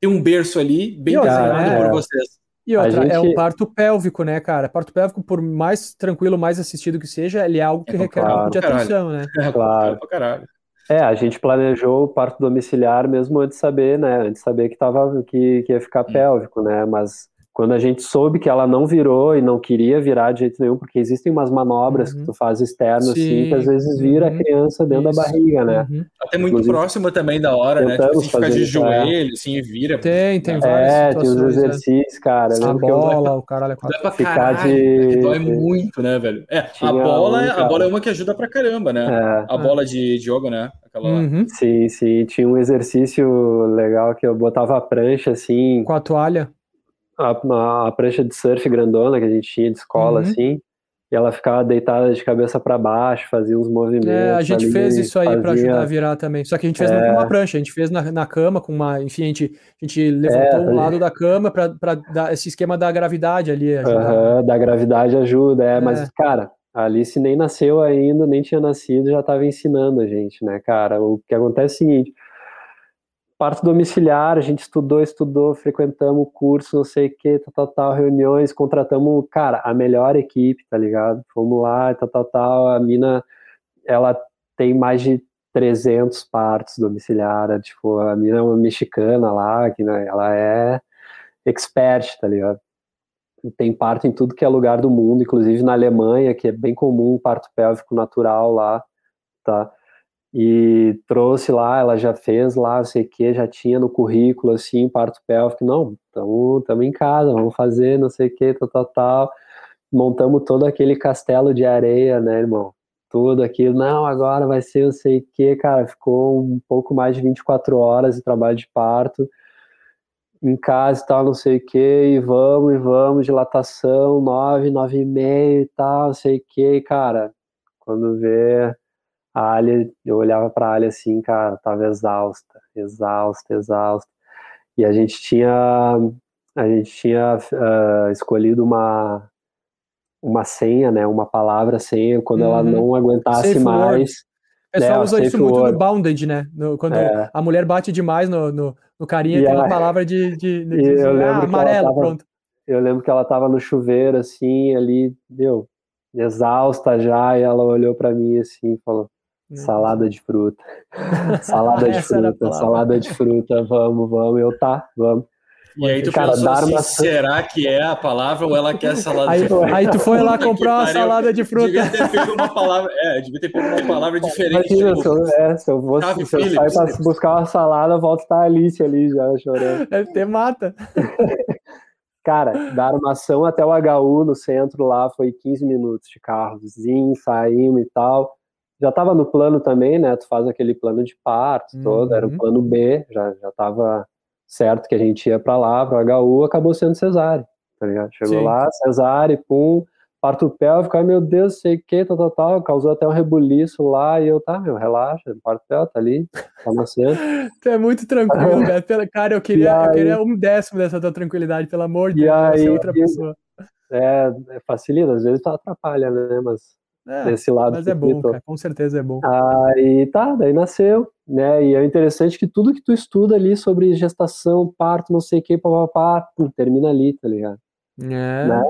S3: tem um berço ali bem desenhado por vocês.
S1: E outra, gente... é um parto pélvico, né, cara? Parto pélvico, por mais tranquilo, mais assistido que seja, ele é algo que é, requer claro, um pouco de atenção, né?
S3: É, claro. É.
S2: É, a gente planejou o parto domiciliar mesmo antes de saber, né? Antes de saber que, tava, que, que ia ficar hum. pélvico, né? Mas quando a gente soube que ela não virou e não queria virar de jeito nenhum, porque existem umas manobras uhum. que tu faz externo assim, que às vezes vira uhum. a criança dentro Isso. da barriga, né?
S3: Uhum. Até muito Inclusive, próximo também da hora, né? Tipo, assim, fica de joelho, assim, e vira.
S1: Tem, tem
S2: várias É, tem os exercícios, cara.
S1: A bola, eu... o caralho.
S3: Dá pra ficar caralho, de... Dói muito, né, velho? É, a bola, um, a bola é uma que ajuda pra caramba, né? É. A bola de, de yoga, né?
S2: Aquela uhum. Sim, sim. Tinha um exercício legal que eu botava a prancha, assim...
S1: Com a toalha?
S2: A, a, prancha de surf grandona que a gente tinha de escola, uhum. assim, e ela ficava deitada de cabeça para baixo, fazia uns movimentos. É,
S1: a gente fez isso aí fazia... para ajudar a virar também. Só que a gente fez é... não com uma prancha, a gente fez na, na cama, com uma. Enfim, a gente, a gente levantou é, um lado da cama para dar esse esquema da gravidade ali.
S2: Uhum, da gravidade ajuda, é, mas, é. cara. A Alice nem nasceu ainda, nem tinha nascido, já estava ensinando a gente, né, cara? O que acontece é o seguinte: parto domiciliar, a gente estudou, estudou, frequentamos o curso, não sei o que, tal, tal, tal, reuniões, contratamos, cara, a melhor equipe, tá ligado? Fomos lá, tal, tal, tal, a mina, ela tem mais de 300 partos domiciliar, tipo, a mina é uma mexicana lá, que né, ela é expert, tá ligado? Tem parto em tudo que é lugar do mundo, inclusive na Alemanha, que é bem comum parto pélvico natural lá, tá? E trouxe lá, ela já fez lá, sei que, já tinha no currículo, assim, parto pélvico, não, estamos em casa, vamos fazer, não sei o que, tal, tal, tal, montamos todo aquele castelo de areia, né, irmão, tudo aquilo, não, agora vai ser não sei o que, cara, ficou um pouco mais de 24 horas de trabalho de parto, em casa e tal, não sei o que, e vamos, e vamos, dilatação, nove, nove e meio e tal, não sei o que, cara, quando vê a Alia, eu olhava para a Alia assim, cara, tava exausta, exausta, exausta. E a gente tinha, a gente tinha uh, escolhido uma uma senha, né, uma palavra senha, quando uhum. ela não aguentasse Safe mais.
S1: O pessoal é, usa isso muito word. no Bounded, né? No, quando é. a mulher bate demais no, no, no carinha, e tem ela... uma palavra de, de, de, de ah, amarelo, tava, pronto.
S2: Eu lembro que ela tava no chuveiro, assim, ali, meu, exausta já, e ela olhou para mim assim e falou: Salada de fruta. salada de fruta, salada de fruta, vamos, vamos. Eu tá, vamos.
S3: E aí tu cara, pensou assim, maçã... será que é a palavra ou ela quer salada
S1: aí,
S3: de fruta?
S1: Aí tu foi lá comprar uma salada de fruta.
S3: Devia ter pego uma palavra, é, devia ter pego uma palavra diferente.
S2: Imagina, tipo, se, eu, é, se eu vou se eu sair pra buscar uma salada, volto estar tá a Alice ali já chorando.
S1: Deve ter mata.
S2: Cara, da armação até o HU no centro lá foi 15 minutos de carrozinho, saímos e tal já estava no plano também, né? Tu faz aquele plano de parto uhum. todo, era o uhum. plano B, já já estava certo que a gente ia para lá, para o HU, acabou sendo cesárea, tá ligado? Chegou Sim. lá, cesárea, pum, parto pélvico, ai meu Deus, sei o que, tal, tal, tal, causou até um rebuliço lá, e eu, tá, meu, relaxa, parto pélvico, tá ali, tá nascendo.
S1: tu é muito tranquilo, cara, cara, eu queria, aí, eu queria um décimo dessa tua tranquilidade, pelo amor de Deus, ser outra pessoa.
S2: É, facilita, às vezes tu atrapalha, né, mas é, desse lado.
S1: Mas é bom, cara, com certeza é bom.
S2: Aí tá, daí nasceu, né? E é interessante que tudo que tu estuda ali sobre gestação, parto, não sei o que, papapá, termina ali, tá ligado?
S1: É, né?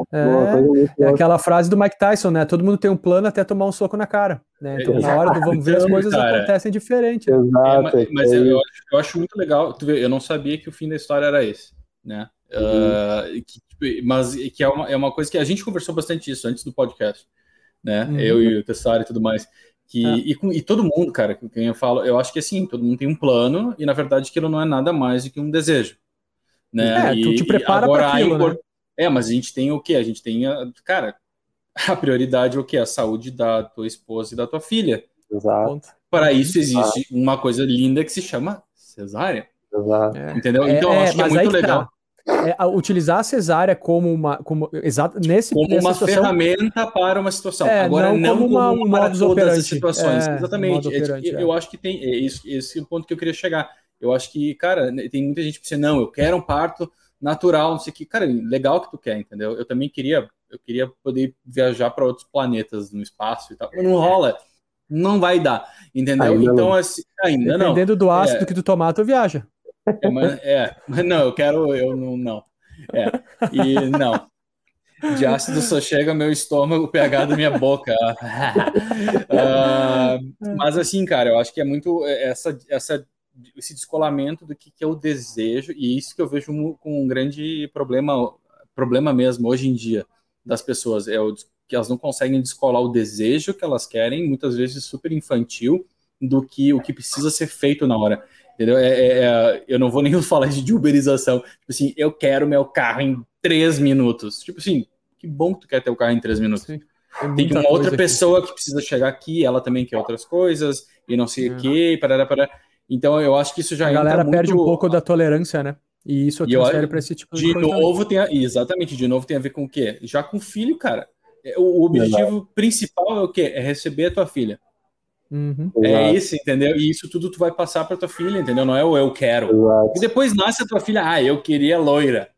S1: é, é, aquela frase do Mike Tyson, né? Todo mundo tem um plano até tomar um soco na cara. Né? Então, na hora do vamos ver, as coisas cara, acontecem diferente.
S3: Exato. É, mas, eu, acho, eu, acho, muito legal. Tu vê, eu não sabia que o fim da história era esse, né? Uhum. Uh, que, tipo, mas que é uma, é uma coisa que a gente conversou bastante isso antes do podcast, né? Uhum. Eu e o Tessari e tudo mais. Que, é. e, e, todo mundo, cara, quem eu falo, eu acho que assim, todo mundo tem um plano e na verdade aquilo não é nada mais do que um desejo. Né?
S1: É, e, tu te prepara para aquilo, né?
S3: É, mas a gente tem o quê? A gente tem, a, cara, a prioridade é o quê? A saúde da tua esposa e da tua filha.
S2: Exato.
S3: Para isso existe uma coisa linda que se chama cesárea.
S2: Exato.
S3: É. Entendeu? Então, é, acho que é muito legal. Tá.
S1: É, utilizar a cesárea como uma como exato nesse
S3: como uma situação, ferramenta para uma situação é, agora não, não como, uma, como para todas operante. as situações é, exatamente é, operante, eu acho que tem esse, esse é o ponto que eu queria chegar eu acho que cara tem muita gente que pensa não eu quero um parto natural, não sei o que. Cara, legal que tu quer, entendeu? Eu também queria, eu queria poder viajar para outros planetas no espaço e tal. Não rola. Não vai dar, entendeu? Ainda então, não. assim, ainda
S1: não. Dependendo do ácido é, que tu tomar, tu viaja.
S3: É, mas, é, não, eu quero, eu não, não. É, e não. De ácido só chega meu estômago, o pH da minha boca. uh, mas assim, cara, eu acho que é muito essa, essa esse descolamento do que, que é o desejo, e isso que eu vejo com um grande problema, problema mesmo hoje em dia das pessoas, é o, que elas não conseguem descolar o desejo que elas querem, muitas vezes super infantil, do que o que precisa ser feito na hora. Entendeu? É, é, é, eu não vou nem falar de uberização. Tipo assim, eu quero meu carro em três minutos. Tipo assim, que bom que tu quer ter o carro em três minutos. Sim. Tem uma outra pessoa aqui. que precisa chegar aqui, ela também quer outras coisas, e não sei o é. que, parará, parará. Então eu acho que isso já
S1: a galera muito... perde um pouco da tolerância, né? E isso transfere para esse tipo
S3: de, de coisa. De novo tem a... exatamente, de novo tem a ver com o quê? Já com filho, cara. É, o objetivo principal é o quê? É receber a tua filha.
S1: Uhum.
S3: É isso, entendeu? E isso tudo tu vai passar para tua filha, entendeu? Não é o eu quero. Exato. E depois nasce a tua filha, ah, eu queria loira.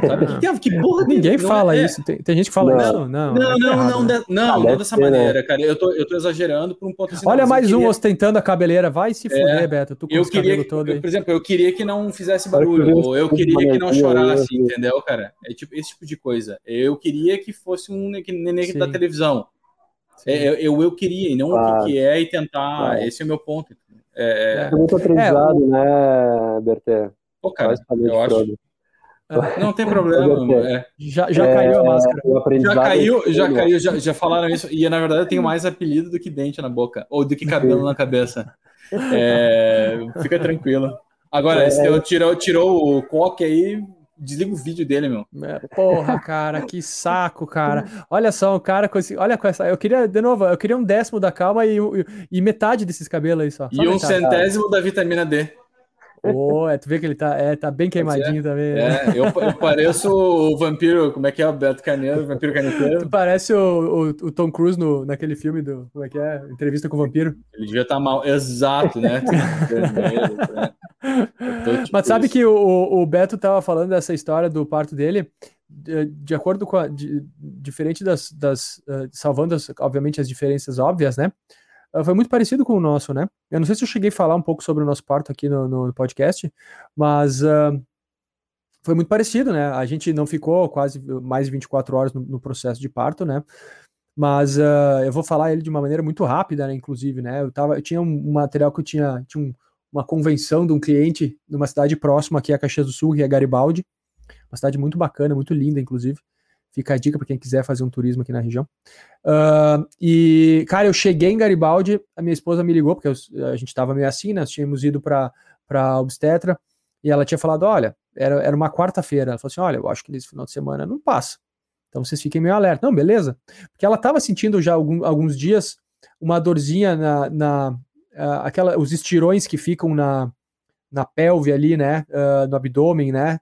S1: Sabe? Que, que porra Ninguém fala é. isso. Tem, tem, gente que fala
S3: não.
S1: isso.
S3: Não, não, não, não, não, de, não, não dessa né? maneira, cara. Eu tô, eu tô exagerando por um ponto
S1: assim. Olha mais um queria... ostentando a cabeleira. Vai se fuder, é, Beto. Tu com
S3: eu queria, que, todo eu, por exemplo, eu queria que não fizesse barulho. Ou eu queria que não chorasse, entendeu, cara? É tipo esse tipo de coisa. Eu queria que fosse um neném da televisão. É, eu, eu, eu, queria, e não claro. o que, que é, e tentar. Claro. Esse é o meu ponto.
S2: É, é muito aprendizado, é, né, Bertê?
S3: Pô, cara, eu acho. É, não tem problema. É.
S1: Já, já é, caiu a máscara.
S3: Já caiu, já caiu, já, já falaram isso. E na verdade eu tenho mais apelido do que dente na boca, ou do que cabelo na cabeça. É, fica tranquilo. Agora, é. tirou, tirou o coque aí, desliga o vídeo dele, meu.
S1: É, porra, cara, que saco, cara. Olha só, o cara com esse. Olha com essa. Eu queria, de novo, eu queria um décimo da calma e, e, e metade desses cabelos aí só.
S3: só e um centésimo da vitamina D.
S1: Oh, é, tu vê que ele tá, é, tá bem queimadinho também.
S3: Né? É, eu, eu, pareço o vampiro, como é que é o Beto Carneiro, o vampiro caneteiro?
S1: Tu parece o, o, o, Tom Cruise no, naquele filme do, como é que é, entrevista com o vampiro.
S3: Ele devia estar tá mal, exato, né?
S1: tipo Mas sabe isso. que o, o Beto tava falando dessa história do parto dele, de, de acordo com a, de, diferente das, das uh, salvando as, obviamente as diferenças óbvias, né? Ah, foi muito parecido com o nosso, né? Eu não sei se eu cheguei a falar um pouco sobre o nosso parto aqui no, no podcast, mas uh, foi muito parecido, né? A gente não ficou quase mais de 24 horas no, no processo de parto, né? Mas uh, eu vou falar ele de uma maneira muito rápida, né? Inclusive, né? Eu, tava, eu tinha um material que eu tinha, tinha um, uma convenção de um cliente numa cidade próxima aqui a Caxias do Sul, que é Garibaldi, uma cidade muito bacana, muito linda, inclusive. Fica a dica para quem quiser fazer um turismo aqui na região. Uh, e, cara, eu cheguei em Garibaldi, a minha esposa me ligou, porque eu, a gente estava meio assim, né? Nós tínhamos ido para obstetra, e ela tinha falado: olha, era, era uma quarta-feira. Ela falou assim: olha, eu acho que nesse final de semana não passa. Então vocês fiquem meio alerta. Não, beleza. Porque ela estava sentindo já algum, alguns dias uma dorzinha na. na uh, aquela, os estirões que ficam na, na pelve ali, né? Uh, no abdômen, né?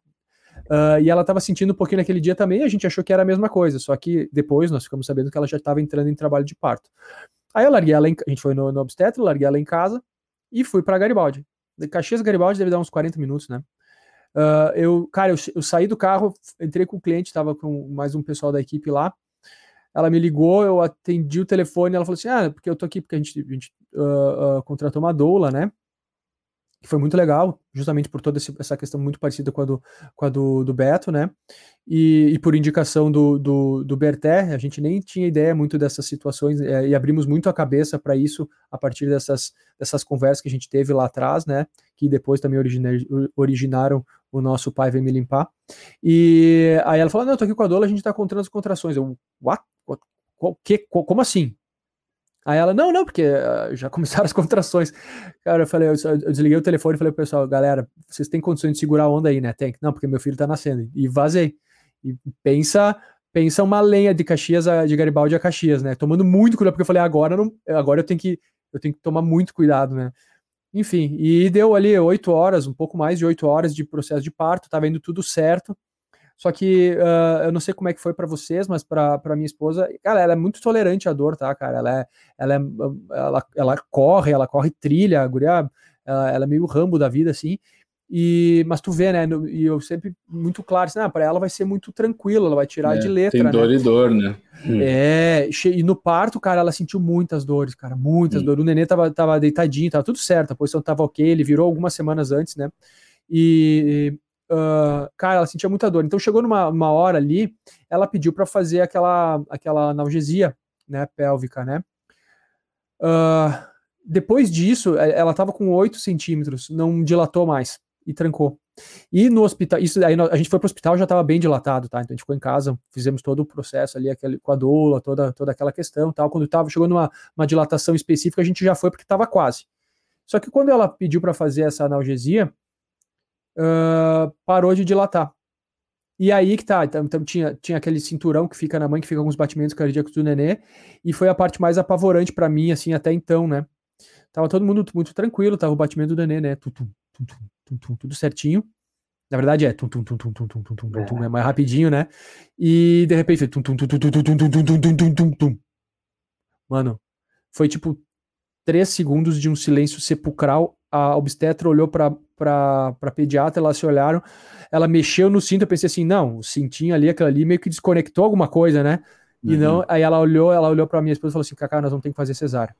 S1: Uh, e ela estava sentindo um pouquinho naquele dia também, a gente achou que era a mesma coisa, só que depois nós ficamos sabendo que ela já estava entrando em trabalho de parto. Aí eu larguei ela, em, a gente foi no, no obstetra, larguei ela em casa e fui para Garibaldi. De Caxias Garibaldi deve dar uns 40 minutos, né? Uh, eu, cara, eu, eu, saí do carro, entrei com o cliente, estava com mais um pessoal da equipe lá. Ela me ligou, eu atendi o telefone, ela falou assim: Ah, porque eu tô aqui porque a gente, a gente uh, contratou uma doula, né? Que foi muito legal, justamente por toda essa questão muito parecida com a do, com a do, do Beto, né? E, e, por indicação do, do, do a gente nem tinha ideia muito dessas situações é, e abrimos muito a cabeça para isso a partir dessas, dessas conversas que a gente teve lá atrás, né? Que depois também originaram o nosso pai vem me limpar. E aí ela falou: Não, eu tô aqui com a Dola, a gente tá contando as contrações. Eu, what? what? Que, como assim? Aí ela, não, não, porque uh, já começaram as contrações. Cara, eu falei, eu, eu desliguei o telefone e falei pro pessoal, galera, vocês têm condições de segurar a onda aí, né? Tem. Não, porque meu filho tá nascendo. E vazei. E pensa, pensa uma lenha de Caxias, a, de Garibaldi a Caxias, né? Tomando muito cuidado, porque eu falei, agora, não, agora eu tenho que eu tenho que tomar muito cuidado, né? Enfim, e deu ali oito horas, um pouco mais de oito horas de processo de parto, tava indo tudo certo. Só que uh, eu não sei como é que foi para vocês, mas para minha esposa, cara, ela é muito tolerante à dor, tá, cara? Ela é, ela, é, ela, ela corre, ela corre trilha, a guria, ela, ela é meio rambo da vida, assim. E, mas tu vê, né? E eu sempre muito claro, assim, ah, para ela vai ser muito tranquilo, ela vai tirar é, de letra.
S3: Tem dor
S1: né?
S3: e dor, né?
S1: Hum. É, e no parto, cara, ela sentiu muitas dores, cara, muitas hum. dores. O nenê tava, tava deitadinho, tava tudo certo, a posição tava ok, ele virou algumas semanas antes, né? E, uh, cara, ela sentia muita dor. Então chegou numa uma hora ali, ela pediu para fazer aquela, aquela analgesia, né, pélvica, né? Uh, depois disso, é, ela estava com 8 centímetros, não dilatou mais e trancou. E no hospital, isso aí a gente foi para o hospital já estava bem dilatado, tá? Então a gente ficou em casa, fizemos todo o processo ali, aquele, com a doula, toda, toda aquela questão tal. Quando tava, chegou numa uma dilatação específica, a gente já foi porque estava quase. Só que quando ela pediu para fazer essa analgesia, uh, parou de dilatar. E aí que tá, então, então, tinha, tinha aquele cinturão que fica na mãe, que fica com os batimentos cardíacos do nenê, e foi a parte mais apavorante para mim, assim, até então, né? Tava todo mundo muito tranquilo, tava o batimento do nenê, né? Tum, tum, tum, tum, tum, tudo certinho. Na verdade é tum, tum, tum, tum, tum, tum, tum, tum, tum, é mais rapidinho, né? E de repente foi tum, tum, tum, tum, tum, tum, tum, tum, tum, tum, tum, tum. Mano, foi tipo três segundos de um silêncio sepulcral. A obstetra olhou pra, pra pediatra, elas se olharam. Ela mexeu no cinto, eu pensei assim, não, o cintinho ali, aquilo ali meio que desconectou alguma coisa, né? E uhum. não, aí ela olhou, ela olhou pra minha esposa e falou assim, Cacá, nós vamos ter que fazer cesárea.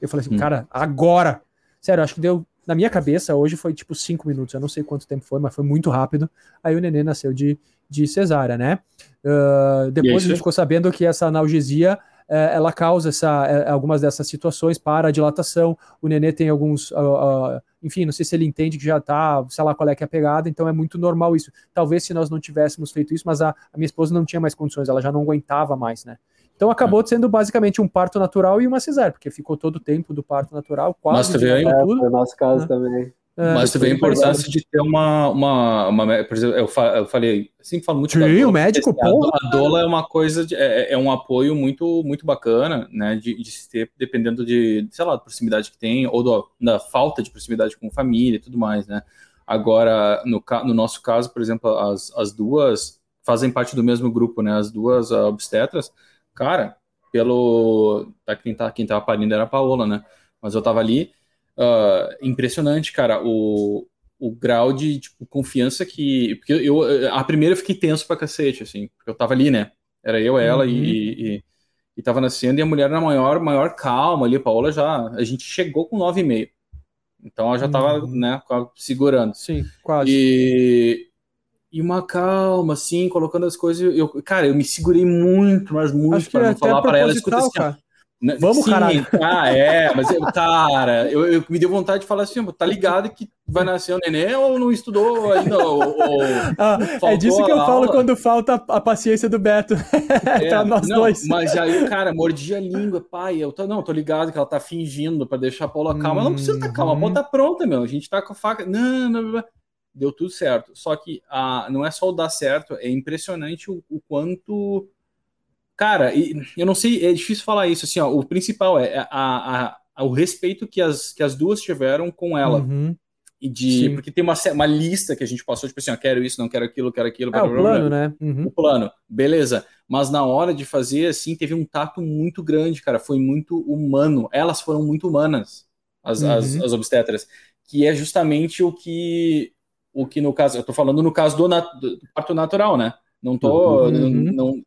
S1: Eu falei assim, uhum. cara, agora! Sério, acho que deu, na minha cabeça, hoje foi tipo cinco minutos, eu não sei quanto tempo foi, mas foi muito rápido. Aí o neném nasceu de, de cesárea, né? Uh, depois a gente ficou sabendo que essa analgesia é, ela causa essa, é, algumas dessas situações para a dilatação. O nenê tem alguns, uh, uh, enfim, não sei se ele entende que já está, sei lá qual é que é a pegada, então é muito normal isso. Talvez se nós não tivéssemos feito isso, mas a, a minha esposa não tinha mais condições, ela já não aguentava mais, né? Então acabou é. sendo basicamente um parto natural e uma cesárea, porque ficou todo o tempo do parto natural, quase.
S2: Mas também, é, tudo. nosso caso né? também.
S3: É, Mas também a importância de ter uma, uma, uma, por exemplo, eu, fa, eu falei, assim falo muito
S1: Sim, Dola, o médico,
S3: pô. A Dola é uma coisa, de, é, é, um apoio muito, muito bacana, né, de, de se ter, dependendo de, sei lá, da proximidade que tem, ou do, da falta de proximidade com família e tudo mais, né. Agora, no, no nosso caso, por exemplo, as, as duas fazem parte do mesmo grupo, né, as duas obstetras, cara, pelo, tá, quem, tá, quem tava parindo era a Paola, né, mas eu tava ali, uh, impressionante, cara, o, o grau de tipo, confiança que. Porque eu, a primeira eu fiquei tenso pra cacete, assim, porque eu tava ali, né? Era eu, ela uhum. e, e, e tava nascendo, e a mulher na maior, maior calma ali, a Paola já. A gente chegou com 9,5. Então ela já tava, uhum. né, segurando.
S1: Sim, quase.
S3: E, e uma calma, assim, colocando as coisas. Eu, cara, eu me segurei muito, mas muito, para não falar para ela, escuta assim.
S1: Vamos, Sim, caralho.
S3: Ah, é, mas, cara, eu, eu, me deu vontade de falar assim, tá ligado que vai nascer o neném ou não estudou ainda? Ou, ou
S1: ah, é disso que eu falo quando falta a paciência do Beto.
S3: É, tá nós não, dois. Mas aí, cara, mordi a língua, pai, eu tô, não, tô ligado que ela tá fingindo pra deixar a Paula calma. Ela não precisa estar tá calma, a Paula tá pronta, meu. A gente tá com a faca. Não, não, não. Deu tudo certo. Só que ah, não é só o dar certo, é impressionante o, o quanto Cara, eu não sei, é difícil falar isso, assim, ó, o principal é a, a, a, o respeito que as, que as duas tiveram com ela. Uhum. E de, Sim. porque tem uma, uma lista que a gente passou, tipo assim, ó, quero isso, não quero aquilo, quero aquilo.
S1: É, blá, o plano, blá,
S3: né? Uhum. O plano, beleza. Mas na hora de fazer, assim, teve um tato muito grande, cara, foi muito humano. Elas foram muito humanas, as, uhum. as, as obstetras, que é justamente o que, o que no caso, eu tô falando no caso do, nat, do parto natural, né? Não tô, uhum. não, não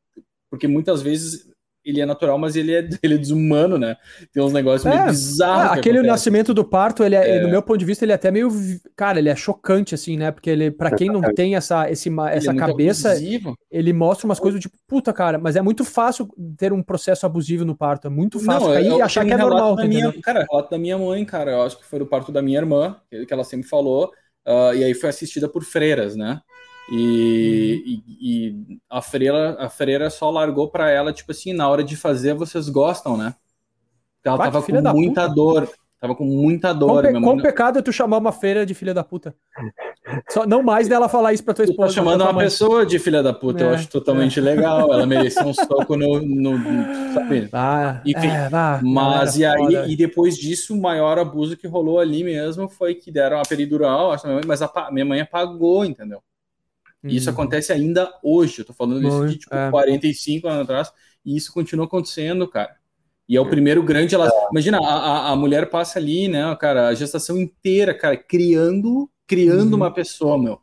S3: porque muitas vezes ele é natural, mas ele é, ele é desumano, né? Tem uns negócios meio é, bizarros.
S1: É, aquele nascimento do parto, ele é, é, no meu ponto de vista, ele é até meio. Cara, ele é chocante, assim, né? Porque ele, para quem não tem essa, esse, essa é cabeça, abusivo. ele mostra umas coisas tipo, puta, cara, mas é muito fácil ter um processo abusivo no parto. É muito fácil não, cair e achar que é normal.
S3: Da minha, cara, relato da minha mãe, cara, eu acho que foi do parto da minha irmã, que ela sempre falou, uh, e aí foi assistida por freiras, né? E, uhum. e, e, a freira a freira só largou para ela tipo assim na hora de fazer vocês gostam né ela Bate, tava com muita puta. dor tava com muita dor
S1: qual, pe qual pecado tu chamar uma freira de filha da puta só, não mais dela falar isso pra tua esposa.
S3: Tô chamando uma mãe. pessoa de filha da puta, é, eu acho totalmente é. legal. Ela merecia um soco no. no, no sabe?
S1: Ah, Enfim, é,
S3: mas e aí, e depois disso, o maior abuso que rolou ali mesmo foi que deram a peridural, acho, mas a minha mãe apagou, entendeu? Isso uhum. acontece ainda hoje. Eu tô falando isso de tipo, é. 45 anos atrás, e isso continua acontecendo, cara. E é o primeiro grande. Ela, imagina, a, a mulher passa ali, né, cara, a gestação inteira, cara, criando, criando uhum. uma pessoa, meu.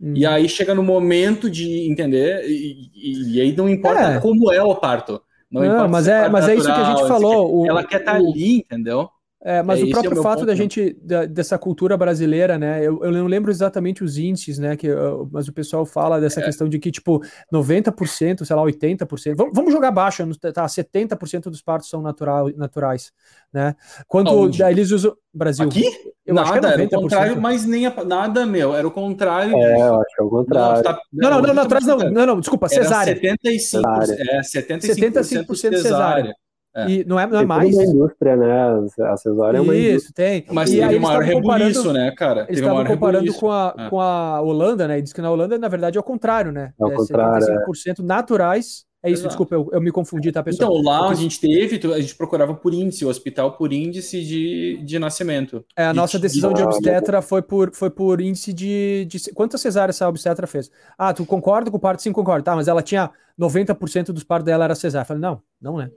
S3: Uhum. E aí chega no momento de entender, e, e, e aí não importa é. como é o parto. Não,
S1: não mas, é, mas natural, é isso que a gente falou.
S3: ela quer estar tá ali, entendeu?
S1: É, mas é, o próprio é o fato ponto, da gente, da, dessa cultura brasileira, né? Eu, eu não lembro exatamente os índices, né? Que, mas o pessoal fala dessa é. questão de que, tipo, 90%, sei lá, 80%. Vamos, vamos jogar baixo, tá? 70% dos partos são natural, naturais, né? Quando daí eles usam. Brasil.
S3: Aqui? Eu nada, acho que é era o contrário, mas nem a, nada, meu, era o contrário.
S2: É, eu acho que é o contrário. Não, tá,
S1: não, não, não, não, atrás não, não, não, desculpa, cesárea.
S3: 75%, cesárea. É, 75%, 75 cesárea. cesárea.
S1: É. E não é, não é mais.
S2: uma indústria, né? A cesárea é uma
S1: Isso, indústria. tem.
S3: Mas e teve o maior rebuliço, né, cara?
S1: Eles estavam comparando com a, é. com a Holanda, né? E diz que na Holanda, na verdade, é o contrário, né?
S2: É o é contrário. 75%
S1: é. naturais. É isso, Exato. desculpa, eu, eu, me confundi, tá, pessoal?
S3: Então, lá a gente teve, a gente procurava por índice, o hospital por índice de, de nascimento.
S1: É, a nossa decisão de obstetra foi por, foi por índice de, de. Quantas cesáreas essa obstetra fez? Ah, tu concorda com o parto? Sim, concordo. Tá, mas ela tinha 90% dos partos dela era cesárea. Eu falei, não, não, né?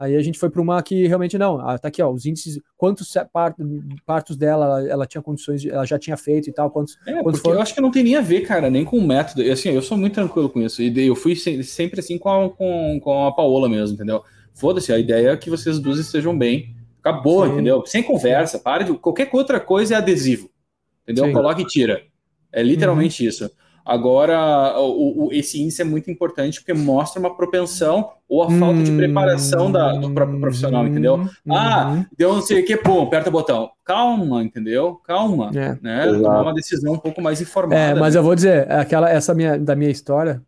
S1: Aí a gente foi para uma que realmente não. Ah, tá aqui, ó, os índices, quantos partos dela ela, tinha condições, de, ela já tinha feito e tal, quantos.
S3: É, quantos eu acho que não tem nem a ver, cara, nem com o método. Assim, eu sou muito tranquilo com isso. E eu fui sempre assim com a, com, com a Paola mesmo, entendeu? Foda-se, a ideia é que vocês duas estejam bem. Acabou, Sim. entendeu? Sem conversa, para de. Qualquer outra coisa é adesivo. Entendeu? Sim. Coloca e tira. É literalmente uhum. isso. Agora, o, o, esse índice é muito importante porque mostra uma propensão ou a falta de preparação da, do próprio profissional, entendeu? Uhum. Ah, deu não sei o que, pum, aperta o botão. Calma, entendeu? Calma, é. né? Tomar uma decisão um pouco mais informada.
S1: É, mas né? eu vou dizer, aquela, essa minha, da minha história,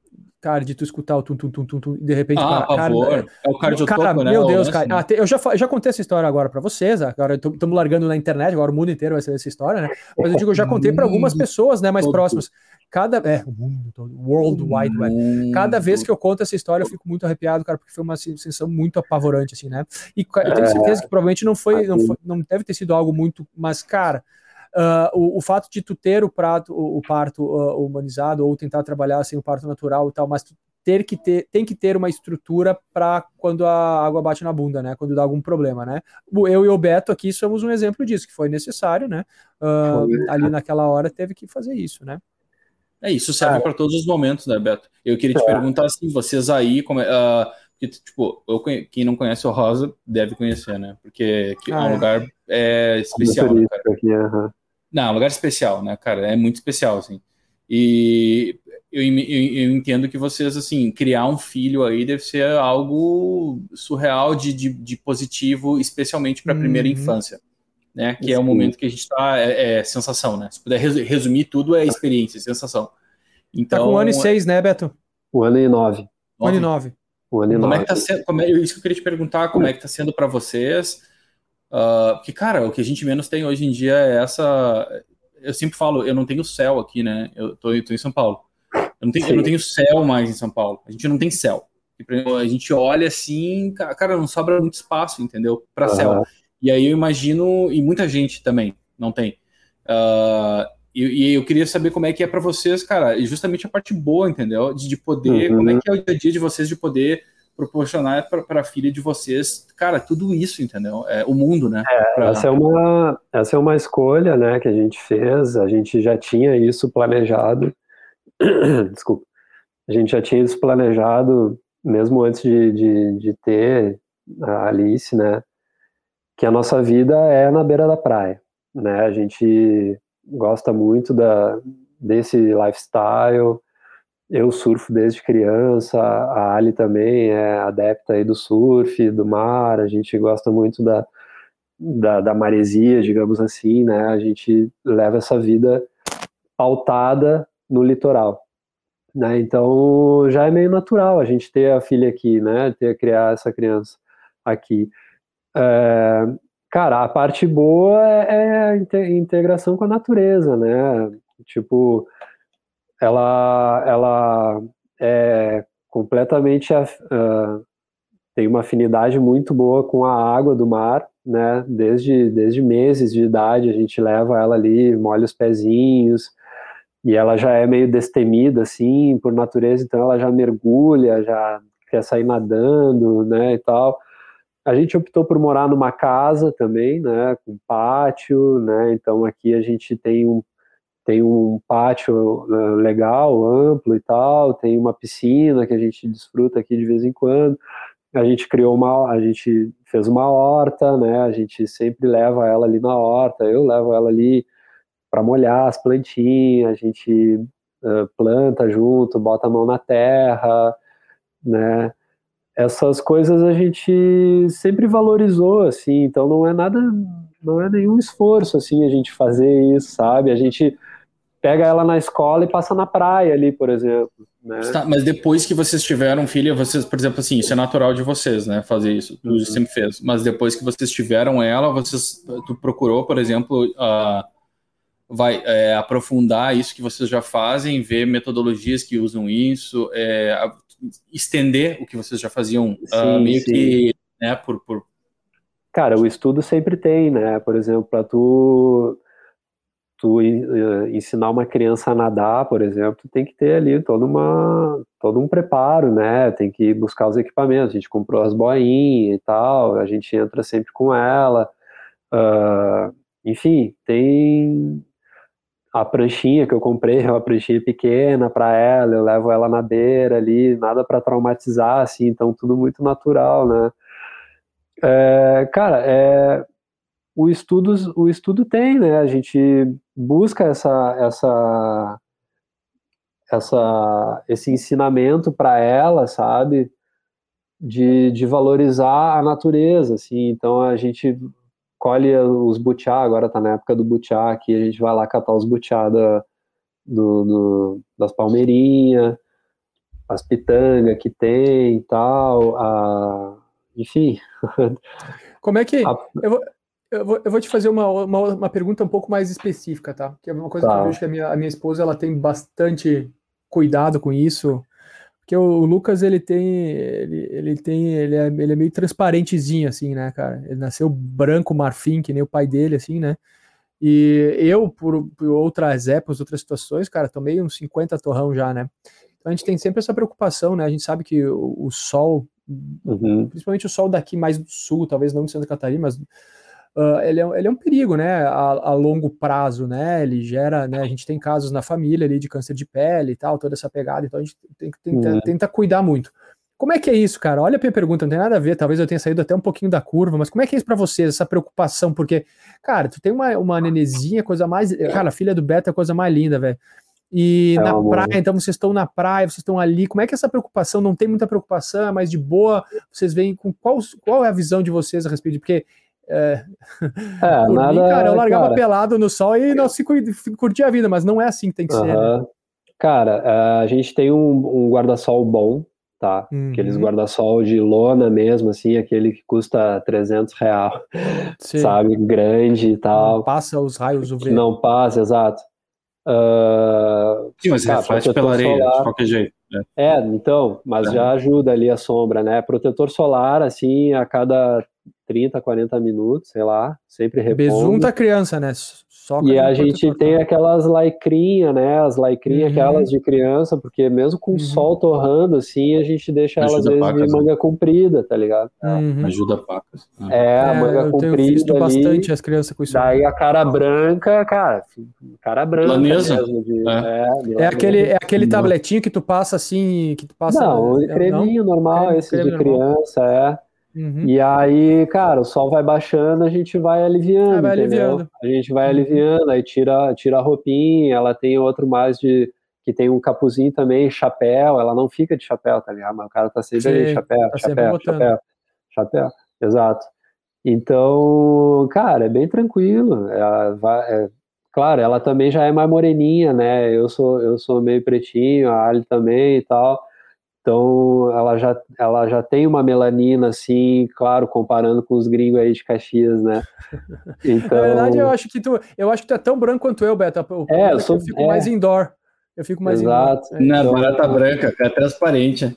S1: cara, de tu escutar o tum, tum, tum, tum, tum de repente,
S3: ah, para, cara, é, é o cardiotoco, cara,
S1: né? Meu Deus, cara, né? ah, eu, já, já contei essa história agora para vocês, agora estamos largando na internet, agora o mundo inteiro vai saber essa história, né? Mas eu digo, eu já contei para algumas pessoas, né, mais próximas. Cada é, o mundo todo, World Wide Web. Cada vez que eu conto essa história, eu fico muito arrepiado, cara, porque foi uma sensação muito apavorante, assim, né? E eu tenho certeza que provavelmente não foi, não, foi, não deve ter sido algo muito, mas, cara, Uh, o, o, fato de tu ter o prato, o, o parto uh, humanizado ou tentar trabalhar sem o parto natural e tal, mas tu ter que ter, tem que ter uma estrutura para quando a água bate na bunda, né? Quando dá algum problema, né? Eu e o Beto aqui somos um exemplo disso, que foi necessário, né? Uh, ali naquela hora teve que fazer isso, né?
S3: É, isso serve para todos os momentos, né, Beto? Eu queria te é. perguntar assim, vocês aí, como, uh, que, tipo, eu, quem não conhece o Rosa deve conhecer, né? Porque ah, é um é. lugar é, especial. Né, aqui, uhum. Não, é um lugar especial, né, cara? É muito especial, assim. E eu, eu, eu, entendo que vocês, assim, criar um filho aí deve ser algo surreal de, de, de positivo, especialmente para a primeira uhum. infância né? Que Sim. é o momento que a gente está é, é, sensação, né? Se puder resumir tudo, é experiência, sensação.
S1: Então, tá com um ano e então, seis, né, Beto?
S2: Um ano e nove.
S1: Um ano e nove.
S2: Um ano e
S3: como
S2: nove.
S3: É que tá sendo, como é, isso que eu queria te perguntar, como é que tá sendo para vocês? Uh, porque, cara, o que a gente menos tem hoje em dia é essa. Eu sempre falo, eu não tenho céu aqui, né? Eu tô, eu tô em São Paulo. Eu não, tenho, eu não tenho céu mais em São Paulo. A gente não tem céu. A gente olha assim, cara, não sobra muito espaço, entendeu? Para uhum. céu. E aí eu imagino, e muita gente também não tem. Uh, e, e, eu queria saber como é que é para vocês, cara, e justamente a parte boa, entendeu? De, de poder, uhum. como é que é o dia a dia de vocês de poder proporcionar para a filha de vocês, cara, tudo isso, entendeu? É o mundo, né?
S2: É, pra... essa, é uma, essa é uma escolha, né, que a gente fez, a gente já tinha isso planejado, desculpa, a gente já tinha isso planejado mesmo antes de, de, de ter a Alice, né, que a nossa vida é na beira da praia, né? A gente gosta muito da, desse lifestyle. Eu surfo desde criança, a Ali também é adepta aí do surf, do mar, a gente gosta muito da, da, da maresia, digamos assim, né? A gente leva essa vida pautada no litoral. Né? Então já é meio natural a gente ter a filha aqui, né? Ter criar essa criança aqui. É, cara, a parte boa é, é a integração com a natureza, né? Tipo, ela, ela é completamente uh, tem uma afinidade muito boa com a água do mar, né? Desde, desde meses de idade a gente leva ela ali, molha os pezinhos, e ela já é meio destemida, assim, por natureza, então ela já mergulha, já quer sair nadando, né, e tal. A gente optou por morar numa casa também, né, com pátio, né, então aqui a gente tem um, tem um pátio uh, legal, amplo e tal, tem uma piscina que a gente desfruta aqui de vez em quando. A gente criou uma, a gente fez uma horta, né, a gente sempre leva ela ali na horta, eu levo ela ali para molhar as plantinhas, a gente uh, planta junto, bota a mão na terra, né, essas coisas a gente sempre valorizou, assim, então não é nada, não é nenhum esforço, assim, a gente fazer isso, sabe? A gente pega ela na escola e passa na praia ali, por exemplo. Né?
S3: Tá, mas depois que vocês tiveram filha, vocês, por exemplo, assim, isso é natural de vocês, né? Fazer isso, tu uhum. sempre fez. Mas depois que vocês tiveram ela, vocês, tu procurou, por exemplo, uh, vai é, aprofundar isso que vocês já fazem, ver metodologias que usam isso, é, estender o que vocês já faziam ah, sim, uh, meio sim. que, né, por, por...
S2: Cara, o estudo sempre tem, né, por exemplo, para tu, tu uh, ensinar uma criança a nadar, por exemplo, tem que ter ali toda uma, todo um preparo, né, tem que buscar os equipamentos, a gente comprou as boinhas e tal, a gente entra sempre com ela, uh, enfim, tem a pranchinha que eu comprei é uma pranchinha pequena para ela, eu levo ela na beira ali, nada para traumatizar, assim, então tudo muito natural, né? É, cara, é, o estudo, o estudo tem, né? A gente busca essa, essa, essa, esse ensinamento para ela, sabe? De, de valorizar a natureza, assim. Então a gente colhe os butiá, agora tá na época do butiá, aqui a gente vai lá catar os butiá da, do, do, das palmeirinhas, as pitangas que tem e tal, a, enfim.
S1: Como é que... A, eu, vou, eu, vou, eu vou te fazer uma, uma, uma pergunta um pouco mais específica, tá? Que é uma coisa tá. que eu vejo que a minha, a minha esposa ela tem bastante cuidado com isso, porque o, Lucas, ele tem, ele, ele tem, ele é, ele é meio transparentezinho, assim, né, cara? Ele nasceu branco, marfim, que nem o pai dele, assim, né? E eu, por, por outras épocas, outras situações, cara, tomei uns 50 torrão já, né? Então a gente tem sempre essa preocupação, né? A gente sabe que o, o sol, uhum. principalmente o sol daqui mais do sul, talvez não de Santa Catarina, mas uh, ele, é, ele é um perigo, né, a, a, longo prazo, né, ele gera, né, a gente tem casos na família ali de câncer de pele e tal, toda essa pegada, então a gente tem que tenta, uhum. tenta cuidar muito. Como é que é isso, cara? Olha a minha pergunta, não tem nada a ver, talvez eu tenha saído até um pouquinho da curva, mas como é que é isso para vocês, essa preocupação? Porque, cara, tu tem uma, uma nenezinha, coisa mais. Cara, a filha do Beto é a coisa mais linda, velho. E é na amor. praia, então vocês estão na praia, vocês estão ali. Como é que é essa preocupação? Não tem muita preocupação, é mais de boa. Vocês veem com qual, qual é a visão de vocês a respeito. Porque é, é nada, mim, cara, eu largava cara. pelado no sol e não se curtia a vida, mas não é assim que tem que ser. Né?
S2: Cara, é, a gente tem um, um guarda-sol bom, tá? Uhum. Aqueles guarda-sol de lona mesmo, assim, aquele que custa 300 reais, sabe? Grande e tal.
S1: Não passa os raios UV.
S2: Não passa, exato.
S3: Uh, Sim, mas tá, reflete pela areia, solar. de qualquer jeito.
S2: Né? É, então, mas é. já ajuda ali a sombra, né? Protetor solar, assim, a cada 30, 40 minutos, sei lá, sempre repondo.
S1: Besunta criança, né?
S2: Soca e a gente tem aquelas lycrinhas, né? As lycrinhas, uhum. aquelas de criança, porque mesmo com uhum. o sol torrando, assim, a gente deixa elas às vezes pacas, de né? manga né? comprida, tá ligado?
S3: Uhum. Ajuda pacas.
S2: É, a é, manga comprida. Tenho visto ali,
S1: bastante as crianças com isso.
S2: Daí a cara branca, cara, cara branca
S3: mesmo. De,
S1: é. É, é, aquele, é aquele tabletinho que tu passa assim, que tu passa.
S2: Não, o creminho não? normal, creme, esses de normal. criança, é. Uhum. E aí, cara, o sol vai baixando, a gente vai aliviando, vai aliviando. A gente vai uhum. aliviando, aí tira, tira a roupinha, ela tem outro mais de que tem um capuzinho também, chapéu, ela não fica de chapéu, tá ligado? Mas o cara tá sempre ali, chapéu, tá chapéu, chapéu, chapéu, exato. Então, cara, é bem tranquilo. É, é, claro, ela também já é mais moreninha, né? Eu sou, eu sou meio pretinho, a Ali também e tal. Então, ela já, ela já tem uma melanina, assim, claro, comparando com os gringos aí de Caxias, né?
S1: Então... Na verdade, eu acho que tu, eu acho que tu é tão branco quanto eu, Beto. O
S2: é, eu, sou,
S1: eu fico é... mais indoor. Eu fico mais
S2: Exato.
S3: indoor. Não, então... barata branca, é transparente.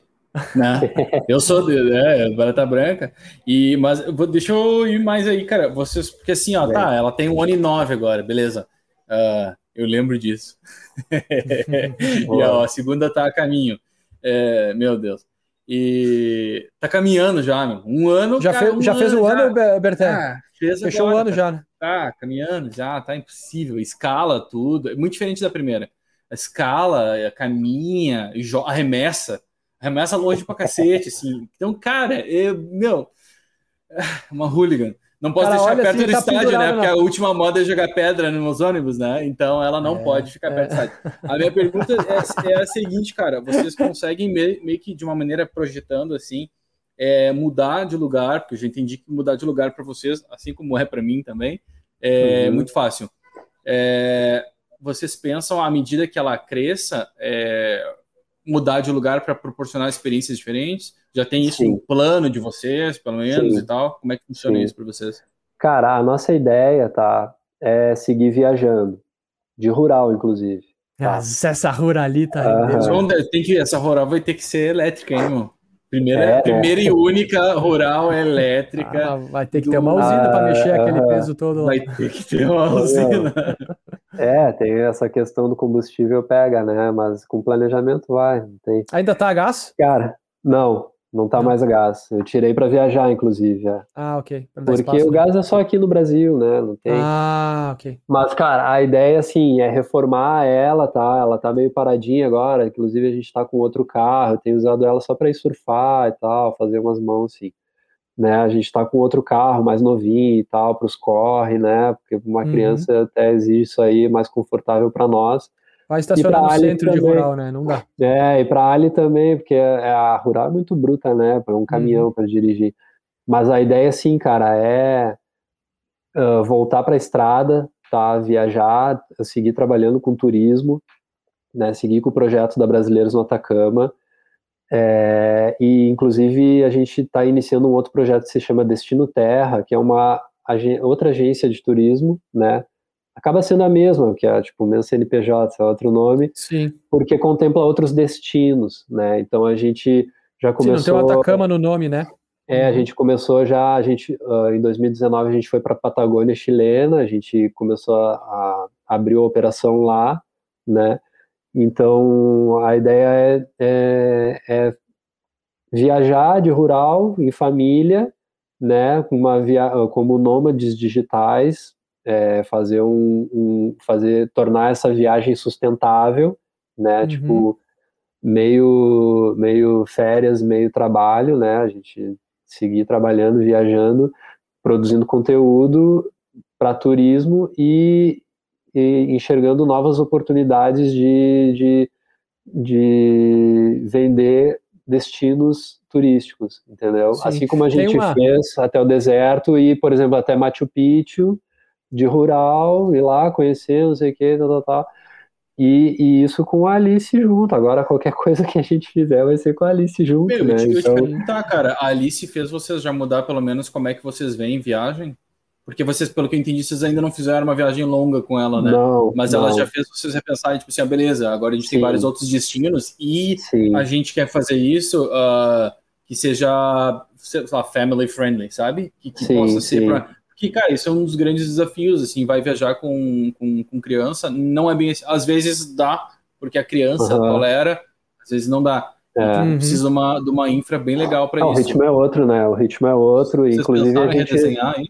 S3: Né? eu sou é, barata branca. E, mas deixa eu ir mais aí, cara. Vocês, porque assim, ó, tá, ela tem um ano e nove agora, beleza. Uh, eu lembro disso. e ó, a segunda tá a caminho. É, meu Deus. E tá caminhando já, meu. Um ano.
S1: Já, cara,
S3: um
S1: já
S3: ano,
S1: fez o ano, Berté?
S3: Ah, fez
S1: Fechou
S3: agora,
S1: o ano
S3: tá,
S1: já, né?
S3: Tá, caminhando já, tá impossível. Escala tudo. É muito diferente da primeira. A escala, a caminha, arremessa. Arremessa longe pra cacete, assim. Então, cara, eu, meu. Uma hooligan. Não posso Cara, deixar perto assim, do tá estádio, né? Porque a última moda é jogar pedra nos ônibus, né? Então ela não é, pode ficar perto é. do estádio. A minha pergunta é, é, a seguinte, cara: vocês conseguem meio, meio que de uma maneira projetando assim, é, mudar de lugar, porque eu já entendi que mudar de lugar para vocês, assim como é para mim também, é uhum. muito fácil. É, vocês pensam à medida que ela cresça, é, mudar de lugar para proporcionar experiências diferentes? Já tem isso Sim. no plano de vocês, pelo menos, Sim. e tal? Como é que funciona Sim. isso para vocês?
S2: Cara, a nossa ideia, tá, é seguir viajando, de rural, inclusive.
S1: Tá? Ah, essa ruralita aí.
S3: Uhum. Tem que, essa rural vai ter que ser elétrica, hein, irmão? Primeira, é, primeira é. e única rural elétrica.
S1: Ah, vai ter que ter uma usina ah, para mexer aquele peso todo
S3: lá. Vai ter que ter uma usina.
S2: É, tem essa questão do combustível pega, né? Mas com planejamento vai. Tem...
S1: Ainda tá a gás?
S2: Cara, não. Não tá mais a gás. Eu tirei para viajar, inclusive. É.
S1: Ah, ok.
S2: Porque espaço, o né? gás é só aqui no Brasil, né? Não tem.
S1: Ah, ok.
S2: Mas, cara, a ideia, assim, é reformar ela, tá? Ela tá meio paradinha agora. Inclusive, a gente tá com outro carro. Eu tenho usado ela só para ir surfar e tal, fazer umas mãos, assim. Né? A gente tá com outro carro mais novinho e tal, para os corre, né? Porque uma uhum. criança até exige isso aí, mais confortável para nós.
S1: Vai estacionar no centro também. de rural, né? Não dá.
S2: É, e para Ali também, porque é, a rural é muito bruta, né? Para um caminhão uhum. para dirigir. Mas a ideia, sim, cara, é uh, voltar para a estrada, tá? Viajar, seguir trabalhando com turismo, né? Seguir com o projeto da Brasileiros no Atacama. É, e, inclusive, a gente está iniciando um outro projeto que se chama Destino Terra, que é uma outra agência de turismo, né? Acaba sendo a mesma, que é tipo o mesmo CNPJ, é outro nome,
S1: Sim.
S2: porque contempla outros destinos, né? Então a gente já começou. Sim,
S1: não tem o Atacama no nome, né?
S2: É, a gente começou já, a gente uh, em 2019 a gente foi para a Patagônia chilena, a gente começou a, a abrir a operação lá, né? Então a ideia é, é, é viajar de rural em família, né? Uma via como nômades digitais é, fazer um, um, fazer tornar essa viagem sustentável, né? Uhum. Tipo meio meio férias, meio trabalho, né? A gente seguir trabalhando, viajando, produzindo conteúdo para turismo e, e, enxergando novas oportunidades de, de, de vender destinos turísticos, entendeu? Sim. Assim como a gente uma... fez até o deserto e, por exemplo, até Machu Picchu, de rural, ir lá conhecer, não sei o que, tal, tal, tal. E, e, isso com a Alice junto. Agora, qualquer coisa que a gente fizer vai ser com a Alice junto. Meu, né?
S3: eu, te, então... eu te perguntar, cara, a Alice fez vocês já mudar pelo menos como é que vocês veem viagem? Porque vocês, pelo que eu entendi, vocês ainda não fizeram uma viagem longa com ela, né?
S2: Não,
S3: Mas
S2: não.
S3: ela já fez vocês repensarem, tipo assim, ah, beleza, agora a gente Sim. tem vários outros destinos e Sim. a gente quer fazer isso uh, que seja, sei lá, family friendly, sabe? Que, que possa ser para Que, cara, isso é um dos grandes desafios, assim, vai viajar com, com, com criança, não é bem assim, às vezes dá, porque a criança uhum. tolera, às vezes não dá. É. Então, uhum. Precisa de uma, de uma infra bem legal para ah,
S2: isso. O ritmo é outro, né? O ritmo é outro. Vocês inclusive a gente, redesenhar, hein?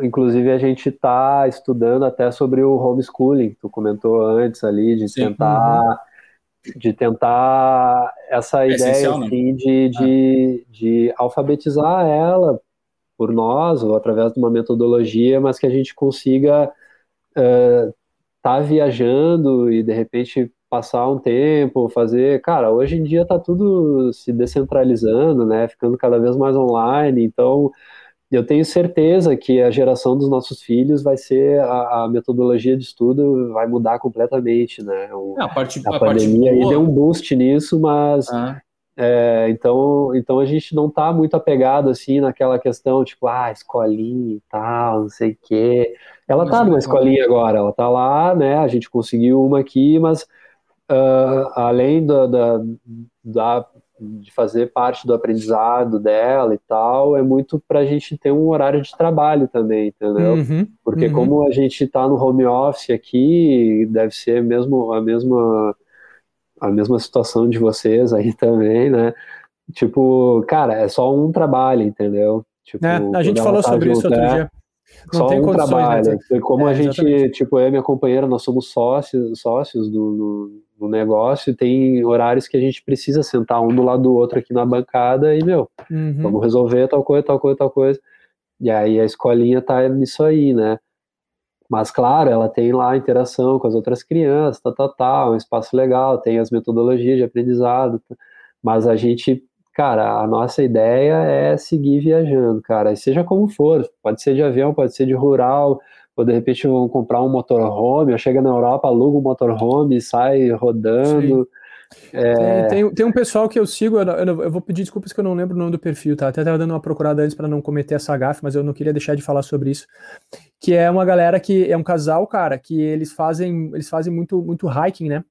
S2: Inclusive a gente está estudando até sobre o homeschooling, tu comentou antes ali, de Sim. tentar uhum. de tentar essa é ideia né? assim, de, de, é. de alfabetizar ela por nós ou através de uma metodologia, mas que a gente consiga estar uh, tá viajando e de repente passar um tempo, fazer, cara, hoje em dia tá tudo se descentralizando, né, ficando cada vez mais online, então eu tenho certeza que a geração dos nossos filhos vai ser a, a metodologia de estudo vai mudar completamente, né? O,
S3: é, a, parte,
S2: a, a pandemia
S3: parte
S2: aí deu um boost nisso, mas ah. É, então, então a gente não está muito apegado assim naquela questão tipo, ah, escolinha e tal, não sei o quê. Ela está numa escolinha agora, ela está lá, né? A gente conseguiu uma aqui, mas uh, além da, da, da, de fazer parte do aprendizado dela e tal, é muito para a gente ter um horário de trabalho também, entendeu? Uhum, Porque uhum. como a gente está no home office aqui, deve ser mesmo a mesma a mesma situação de vocês aí também, né? Tipo, cara, é só um trabalho, entendeu? Tipo,
S1: é, a gente falou tá sobre junto, isso outro é, dia.
S2: Não só um né, trabalho. Né? Como é, a gente, exatamente. tipo, eu e minha companheira, nós somos sócios, sócios do, do, negócio, e tem horários que a gente precisa sentar um do lado do outro aqui na bancada e, meu, uhum. vamos resolver tal coisa, tal coisa, tal coisa. E aí a escolinha tá nisso aí, né? Mas, claro, ela tem lá interação com as outras crianças, tal, tal, tal, um espaço legal, tem as metodologias de aprendizado, mas a gente cara, a nossa ideia é seguir viajando, cara, seja como for, pode ser de avião, pode ser de rural, ou de repente vão comprar um motorhome, chega na Europa, aluga um motorhome e sai rodando.
S1: É... Tem, tem, tem, um pessoal que eu sigo, eu, eu, eu, vou pedir desculpas que eu não lembro o nome do perfil, tá? Até estava dando uma procurada antes para não cometer essa gafe, mas eu não queria deixar de falar sobre isso. Que é uma galera que é um casal, cara, que eles fazem, eles fazem muito, muito hiking, né?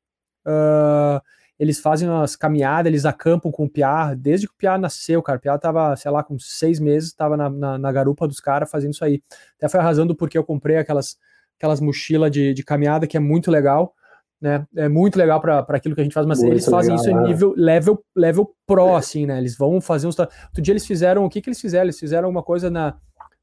S1: Uh, eles fazem umas caminhadas, eles acampam com o Piar, desde que o Piar nasceu, cara. O Piar tava, sei lá, com seis meses, tava na, na, na garupa dos caras fazendo isso aí. Até foi arrasando porque eu comprei aquelas, aquelas mochilas de, de caminhada, que é muito legal, né? É muito legal para aquilo que a gente faz, mas muito eles fazem legal, isso em nível level, level pro, assim, né? Eles vão fazer uns. Outro dia eles fizeram, o que que eles fizeram? Eles fizeram uma coisa na,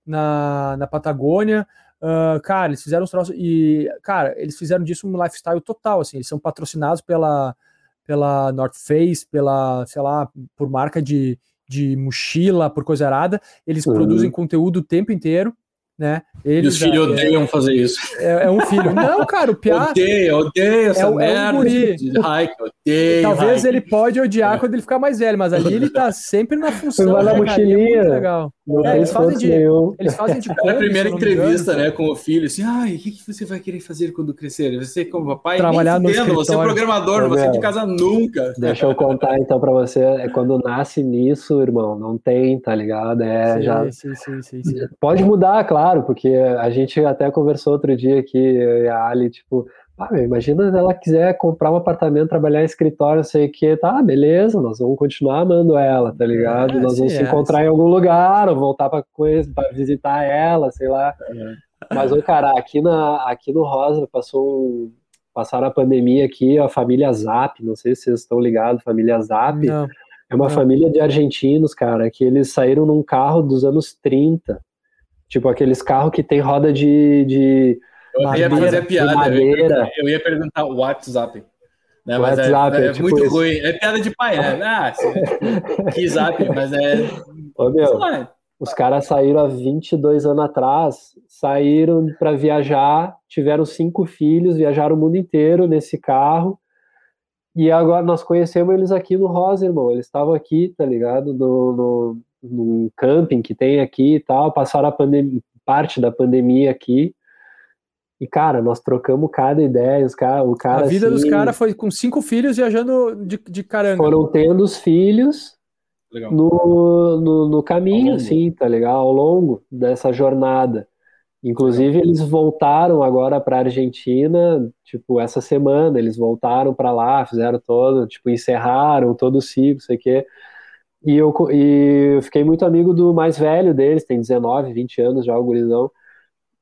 S1: na, na Patagônia, Uh, cara, eles fizeram os troços e, cara, eles fizeram disso um lifestyle total, assim, eles são patrocinados pela, pela North Face, pela, sei lá, por marca de, de mochila, por coisa arada, eles uhum. produzem conteúdo o tempo inteiro, né?
S3: Eles, e os filhos odeiam fazer isso.
S1: É, é, um filho. Não, cara, o Piá.
S3: Odeia, odeia essa é, merda. É um guri. Hike, odeio,
S1: Talvez hike. ele pode odiar é. quando ele ficar mais velho, mas ali ele tá sempre na função.
S2: Vai na né, mochilinha. É
S1: legal. É, eles, fazem de, eles fazem de.
S3: É a primeira entrevista, né, com o filho, assim, ai, o que, que você vai querer fazer quando crescer? Você, como papai,
S1: trabalhar no
S3: escritório. Você é programador, não vai de casa nunca.
S2: Deixa eu contar então pra você, é quando nasce nisso, irmão, não tem, tá ligado? É, sim, já. Sim, sim, sim, sim. Pode mudar, claro, porque a gente até conversou outro dia aqui, eu e a Ali, tipo, ah, meu, imagina se ela quiser comprar um apartamento, trabalhar em escritório, não sei o que, tá, beleza, nós vamos continuar amando ela, tá ligado? É, nós vamos sim, se é, encontrar em algum lugar, ou voltar para coisa, para visitar ela, sei lá. É. Mas, ô, cara, aqui, na, aqui no Rosa passou um, passaram a pandemia aqui, a família Zap, não sei se vocês estão ligados, família Zap. Não, é uma não. família de argentinos, cara, que eles saíram num carro dos anos 30 Tipo aqueles carros que tem roda de. de
S3: eu madeira, ia fazer piada, eu ia, eu ia perguntar o WhatsApp. Né, mas é, WhatsApp, é, é, é tipo muito ruim. É piada de pai, né? Ah, que zap, mas é.
S2: Ô, meu, os caras saíram há 22 anos atrás, saíram para viajar, tiveram cinco filhos, viajaram o mundo inteiro nesse carro. E agora nós conhecemos eles aqui no Rosa, irmão. Eles estavam aqui, tá ligado? No, no, num camping que tem aqui e tal, passaram parte da pandemia aqui. E, cara, nós trocamos cada ideia, os cara, o cara...
S1: A vida
S2: assim,
S1: dos caras foi com cinco filhos viajando de, de caranga.
S2: Foram tendo os filhos no, no, no, caminho, assim, tá legal? Ao longo dessa jornada. Inclusive, eles voltaram agora para a Argentina, tipo, essa semana, eles voltaram para lá, fizeram todo, tipo, encerraram todo o ciclo, sei o quê. E eu, e eu fiquei muito amigo do mais velho deles, tem 19, 20 anos já, o gurizão.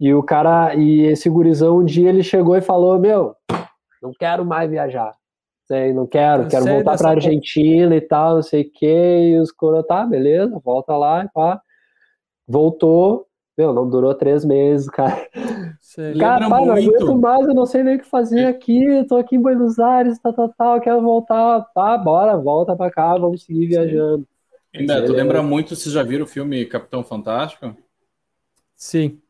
S2: E o cara, e esse gurizão, um dia ele chegou e falou: Meu, não quero mais viajar. Sei, não quero, eu quero voltar pra Argentina e tal, não sei o quê. E os coro, tá, beleza, volta lá e pá. Voltou, meu, não durou três meses, cara. Você cara, pai, não aguento mais, eu não sei nem o que fazer aqui, tô aqui em Buenos Aires, tal, tal, tal, quero voltar. Tá, bora, volta pra cá, vamos seguir viajando.
S3: Ainda, tu lembra muito, vocês já viram o filme Capitão Fantástico?
S1: Sim.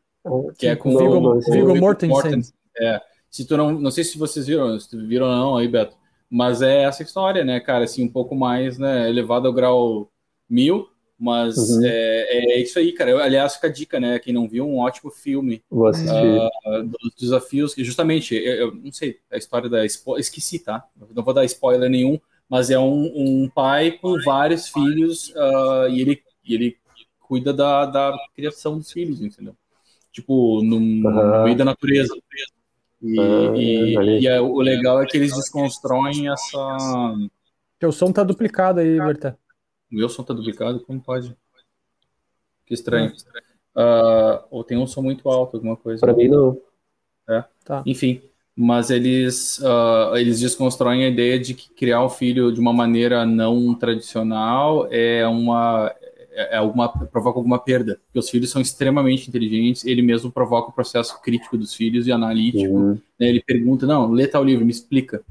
S3: Que é com
S1: Viggo, Viggo Mortensen.
S3: É. Se tu não, não sei se vocês viram, se viram ou não aí, Beto, mas é essa história, né, cara, assim, um pouco mais, né, elevado ao grau mil, mas uhum. é, é, isso aí, cara. Eu, aliás, fica a dica, né? Quem não viu, um ótimo filme
S2: Vou assistir.
S3: Uh, dos desafios, que justamente, eu, eu, não sei, a história da. Esqueci, tá? Não vou dar spoiler nenhum, mas é um, um pai com vários filhos uh, e, ele, e ele cuida da, da criação dos filhos, entendeu? Tipo, no, uhum. no meio da natureza. E, uhum. e, e é, o legal é que eles desconstroem essa.
S1: Teu som tá duplicado aí, Berta.
S3: O meu som tá duplicado? Como pode? Que estranho. Uh, ou tem um som muito alto, alguma coisa.
S2: Para mim, não.
S3: É. Tá. Enfim, mas eles, uh, eles desconstroem a ideia de que criar um filho de uma maneira não tradicional é uma é alguma provoca alguma perda, porque os filhos são extremamente inteligentes, ele mesmo provoca o processo crítico dos filhos e analítico, uhum. né, ele pergunta, não, lê tal livro, me explica.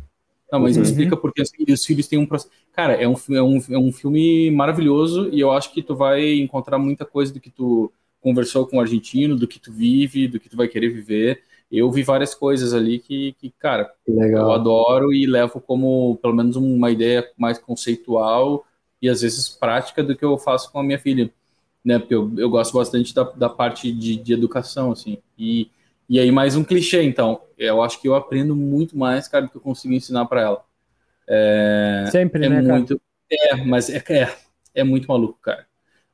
S3: Não, mas uhum. me explica porque assim, os filhos têm um processo. Cara, é um, é, um, é um filme maravilhoso e eu acho que tu vai encontrar muita coisa do que tu conversou com o argentino, do que tu vive, do que tu vai querer viver eu vi várias coisas ali que, que cara, Legal. eu adoro e levo como pelo menos uma ideia mais conceitual e às vezes prática do que eu faço com a minha filha, né? Porque eu, eu gosto bastante da, da parte de, de educação, assim. E, e aí, mais um clichê, então. Eu acho que eu aprendo muito mais, cara, do que eu consigo ensinar para ela. É,
S1: sempre,
S3: é
S1: né,
S3: muito, cara? É, mas é, é, é muito maluco, cara.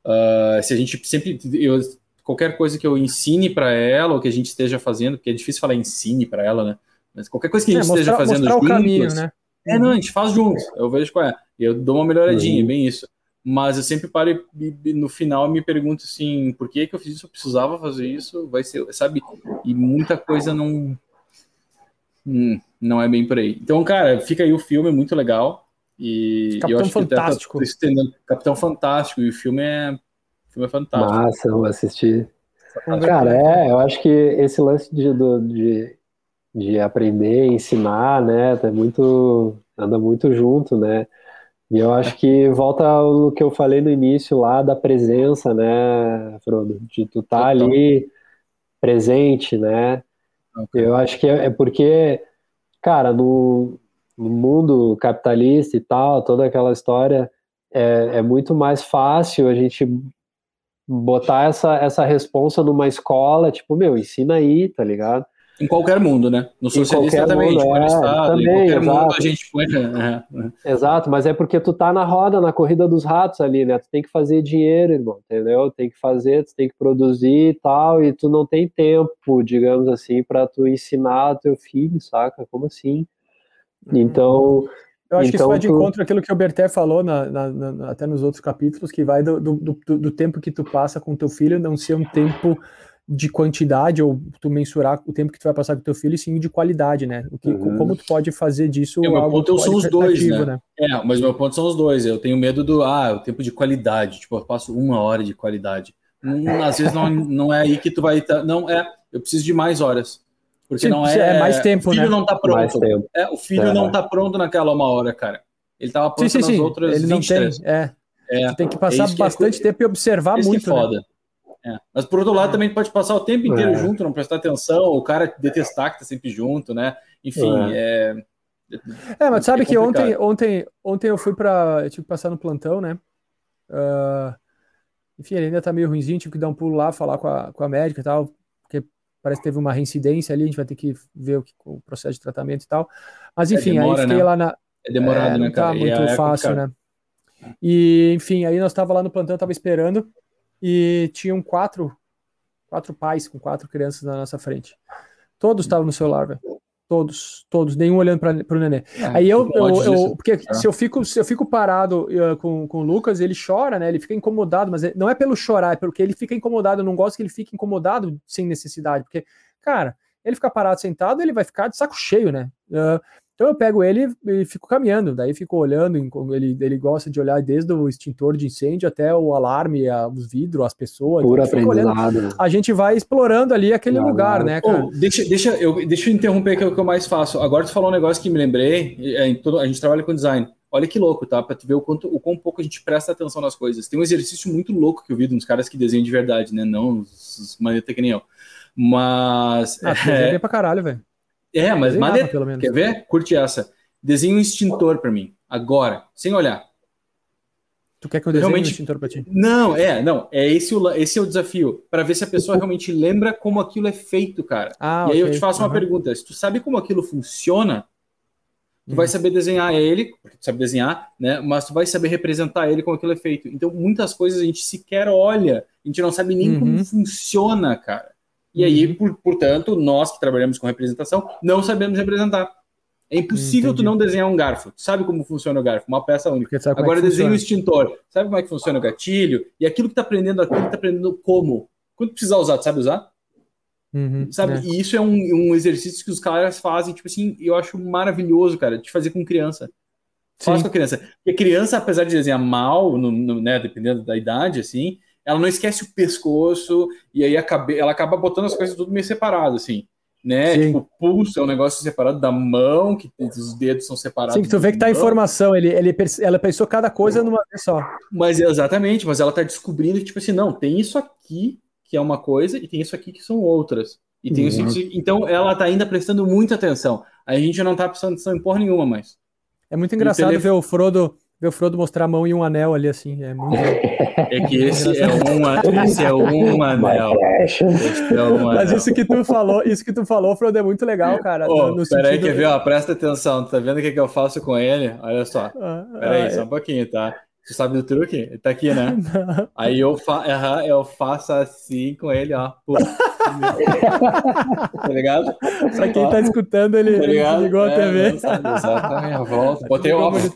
S3: Uh, se a gente sempre. Eu, qualquer coisa que eu ensine para ela, ou que a gente esteja fazendo, porque é difícil falar ensine para ela, né? Mas qualquer coisa que a gente é, mostrar, esteja fazendo juntos. Caminho, né? É, não, a gente faz juntos. Eu vejo qual é. Eu dou uma melhoradinha, uhum. bem isso. Mas eu sempre paro e no final me pergunto assim, por que que eu fiz isso? Eu precisava fazer isso? Vai ser, sabe? E muita coisa não hum, não é bem por aí. Então, cara, fica aí o filme, é muito legal. E
S1: Capitão
S3: eu acho
S1: Fantástico.
S3: que tá Capitão Fantástico. E o filme é filme é fantástico.
S2: Massa, vou assistir. Cara, é, eu acho que esse lance de, de, de aprender, ensinar, né, tá muito, anda muito junto, né? E eu acho que volta ao que eu falei no início lá da presença, né, Frodo? De tu estar tá ali presente, né? Eu acho que é, é porque, cara, no, no, mundo capitalista e tal, toda aquela história, é, é muito mais fácil a gente botar essa, essa responsa numa escola, tipo, meu, ensina aí, tá ligado?
S3: Em qualquer mundo, né? No socialista também, mundo, tipo, é, no Estado, também, em qualquer exato. mundo a gente põe...
S2: É, Exato, mas é porque tu tá na roda, na corrida dos ratos ali, né? Tu tem que fazer dinheiro, irmão, entendeu? Tem que fazer, tu tem que produzir e tal, e tu não tem tempo, digamos assim, para tu ensinar teu filho, saca? Como assim? Uhum. Então...
S1: Eu acho
S2: então,
S1: que isso vai de encontro àquilo que o Berté falou na, na, na, até nos outros capítulos, que vai do, do, do, do, tempo que tu passa com teu filho não ser um tempo de quantidade, ou tu mensurar o tempo que tu vai passar com teu filho, e sim de qualidade, né? O que, uhum. Como tu pode fazer disso
S3: é, meu ponto são os dois, né? né? É, mas meu ponto são os dois. Eu tenho medo do, ah, o tempo de qualidade. Tipo, eu passo uma hora de qualidade. Hum, às vezes não, não é aí que tu vai estar... Tá, não, é, eu preciso de mais horas. Porque Sim, não é,
S1: é mais tempo,
S3: o filho
S1: né?
S3: não tá pronto. É, o filho é. não tá pronto naquela uma hora, cara. Ele tava pronto sim, sim, nas outras
S1: Ele não tem, é. é. tem que passar é bastante que tempo e observar muito,
S3: é foda. Né? É. Mas por outro lado, também pode passar o tempo inteiro é. junto, não prestar atenção, o cara detestar que tá sempre junto, né? Enfim, é.
S1: É, mas sabe que ontem, ontem, ontem eu fui para, eu tive que passar no plantão, né? Uh, enfim, ele ainda tá meio ruimzinho, tive que dar um pulo lá, falar com a, com a médica e tal, parece que teve uma reincidência ali, a gente vai ter que ver o, que, o processo de tratamento e tal. Mas enfim, é, demora, aí fiquei né? lá na.
S3: É demorado, é,
S1: né,
S3: cara?
S1: Tá muito é fácil, né? E enfim, aí nós tava lá no plantão, tava esperando e tinham quatro, quatro pais com quatro crianças na nossa frente. Todos estavam no celular, velho. Todos, todos, nenhum olhando para o nenê. É, Aí eu, eu, eu, porque é. se eu fico, se eu fico parado uh, com, com o Lucas, ele chora, né? Ele fica incomodado, mas não é pelo chorar, é porque ele fica incomodado. Eu não gosto que ele fique incomodado sem necessidade, porque, cara, ele fica parado sentado, ele vai ficar de saco cheio, né? Uh, então eu pego ele e fico caminhando, daí fico olhando, ele, ele gosta de olhar desde o extintor de incêndio até o alarme, a, os vidros, as pessoas.
S2: Pura aprendizado.
S1: A gente vai explorando ali aquele lugar, né, cara?
S3: Oh, deixa, deixa, eu, deixa eu interromper que é o que eu mais faço. Agora tu falou um negócio que me lembrei, é, a gente trabalha com design. Olha que louco, tá? Pra tu ver o quanto, o quão pouco a gente presta atenção nas coisas. Tem um exercício muito louco que eu vi uns caras que desenham de verdade, né? Não os, os maneta que nem eu. Mas.
S1: Ah, é... bem pra caralho, velho.
S3: É, mas Desenhava, pelo menos. quer ver? Curte essa. Desenha um extintor para mim, agora, sem olhar.
S1: Tu quer que eu desenhe realmente... um extintor para ti?
S3: Não, é, não, é esse o, esse é o desafio, para ver se a pessoa realmente lembra como aquilo é feito, cara. Ah, e aí okay. eu te faço uma uhum. pergunta, se tu sabe como aquilo funciona, tu uhum. vai saber desenhar ele, porque tu sabe desenhar, né? Mas tu vai saber representar ele como aquilo é feito. Então, muitas coisas a gente sequer olha, a gente não sabe nem uhum. como funciona, cara. E aí, uhum. por, portanto, nós que trabalhamos com representação, não sabemos representar. É impossível Entendi. tu não desenhar um garfo. Tu sabe como funciona o garfo, uma peça única. É Agora é desenha um extintor. Sabe como é que funciona o gatilho? E aquilo que tá aprendendo aquilo que tá aprendendo como. Quando precisar usar, tu sabe usar? Uhum, sabe? É. E isso é um, um, exercício que os caras fazem, tipo assim, eu acho maravilhoso, cara, de fazer com criança. Faz com a criança. Porque a criança, apesar de desenhar mal, no, no, né, dependendo da idade, assim, ela não esquece o pescoço e aí ela acaba botando as coisas tudo meio separado, assim. Né? Sim. Tipo, o pulso é um negócio separado da mão, que os dedos são separados. Sim,
S1: tu vê que tá informação, ele, ele, ela pensou cada coisa numa vez só.
S3: Mas exatamente, mas ela tá descobrindo que, tipo assim, não, tem isso aqui que é uma coisa e tem isso aqui que são outras. E tem uhum. isso, então ela tá ainda prestando muita atenção. A gente não tá prestando atenção em porra nenhuma mais.
S1: É muito engraçado ver o Frodo ver o Frodo mostrar a mão e um anel ali, assim. É, muito...
S3: é que esse é, um, esse é um anel. Esse
S1: é um anel. Mas isso que tu falou, isso que tu falou, Frodo, é muito legal, cara.
S3: Oh, no, peraí, sentido... quer ver? Ó, presta atenção. Tá vendo o que, que eu faço com ele? Olha só. Ah, peraí, ah, só um é. pouquinho, tá? Você sabe do truque? Ele tá aqui, né? Não. Aí eu, fa uhum, eu faço assim com ele, ó. tá ligado?
S1: Pra quem ó. tá escutando, ele, tá ele ligou é, a TV.
S3: Exatamente, volta. Botei o óculos.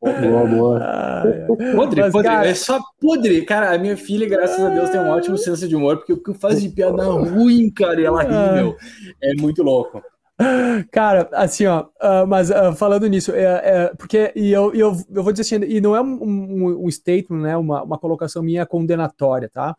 S3: Boa, boa. Ah, é. Podre, Mas, podre. Cara... É só podre. Cara, a minha filha, graças a Deus, tem um ótimo senso de humor, porque o que faz de piada ruim, cara, e ela ri, meu. É muito louco.
S1: Cara, assim, ó, uh, mas uh, falando nisso, é, é, porque, e eu, eu, eu vou dizer assim, e não é um, um, um statement, né, uma, uma colocação minha condenatória, tá?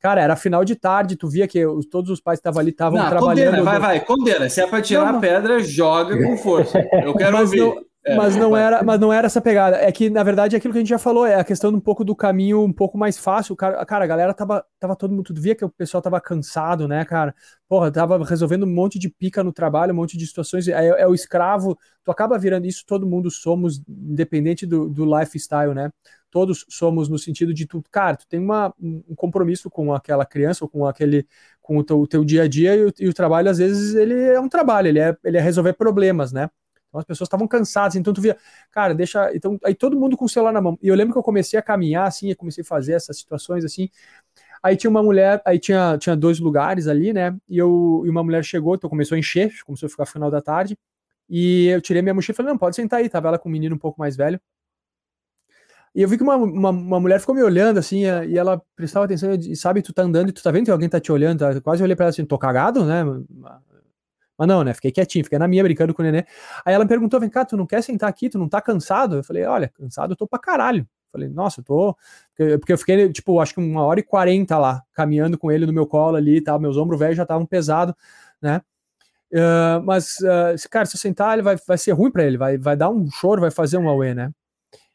S1: Cara, era final de tarde, tu via que os, todos os pais que estavam ali estavam trabalhando.
S3: Condena, vai, vai, condena. Se é pra tirar não, a pedra, joga com força. Eu quero mas ouvir. Não,
S1: é, mas não era, mas não era essa pegada. É que na verdade é aquilo que a gente já falou, é a questão um pouco do caminho um pouco mais fácil. Cara, cara, a galera tava, tava todo mundo, tu via que o pessoal tava cansado, né, cara? Porra, tava resolvendo um monte de pica no trabalho, um monte de situações. É, é o escravo, tu acaba virando isso, todo mundo somos, independente do, do lifestyle, né? Todos somos no sentido de tu, cara, tu tem uma, um compromisso com aquela criança ou com aquele, com o teu, o teu dia a dia e o, e o trabalho, às vezes, ele é um trabalho, ele é, ele é resolver problemas, né? Então as pessoas estavam cansadas, então tu via, cara, deixa. Então, aí todo mundo com o celular na mão. E eu lembro que eu comecei a caminhar assim, eu comecei a fazer essas situações assim. Aí tinha uma mulher, aí tinha, tinha dois lugares ali, né? E, eu, e uma mulher chegou, então começou a encher, começou a ficar final da tarde. E eu tirei minha mochila e falei, não, pode sentar aí. Tava ela com um menino um pouco mais velho. E eu vi que uma, uma, uma, mulher ficou me olhando assim, e ela prestava atenção e sabe, tu tá andando e tu tá vendo que alguém tá te olhando. Tá? Quase olhei pra ela assim, tô cagado, né? Mas não, né? Fiquei quietinho, fiquei na minha brincando com o nenê. Aí ela me perguntou: vem cá, tu não quer sentar aqui? Tu não tá cansado? Eu falei: olha, cansado eu tô pra caralho. Eu falei, nossa, eu tô. Porque eu fiquei, tipo, acho que uma hora e quarenta lá, caminhando com ele no meu colo ali e tal. Meus ombros velhos já estavam pesados, né? Uh, mas, uh, cara, se eu sentar, ele vai, vai ser ruim para ele, vai, vai dar um choro, vai fazer um away, né?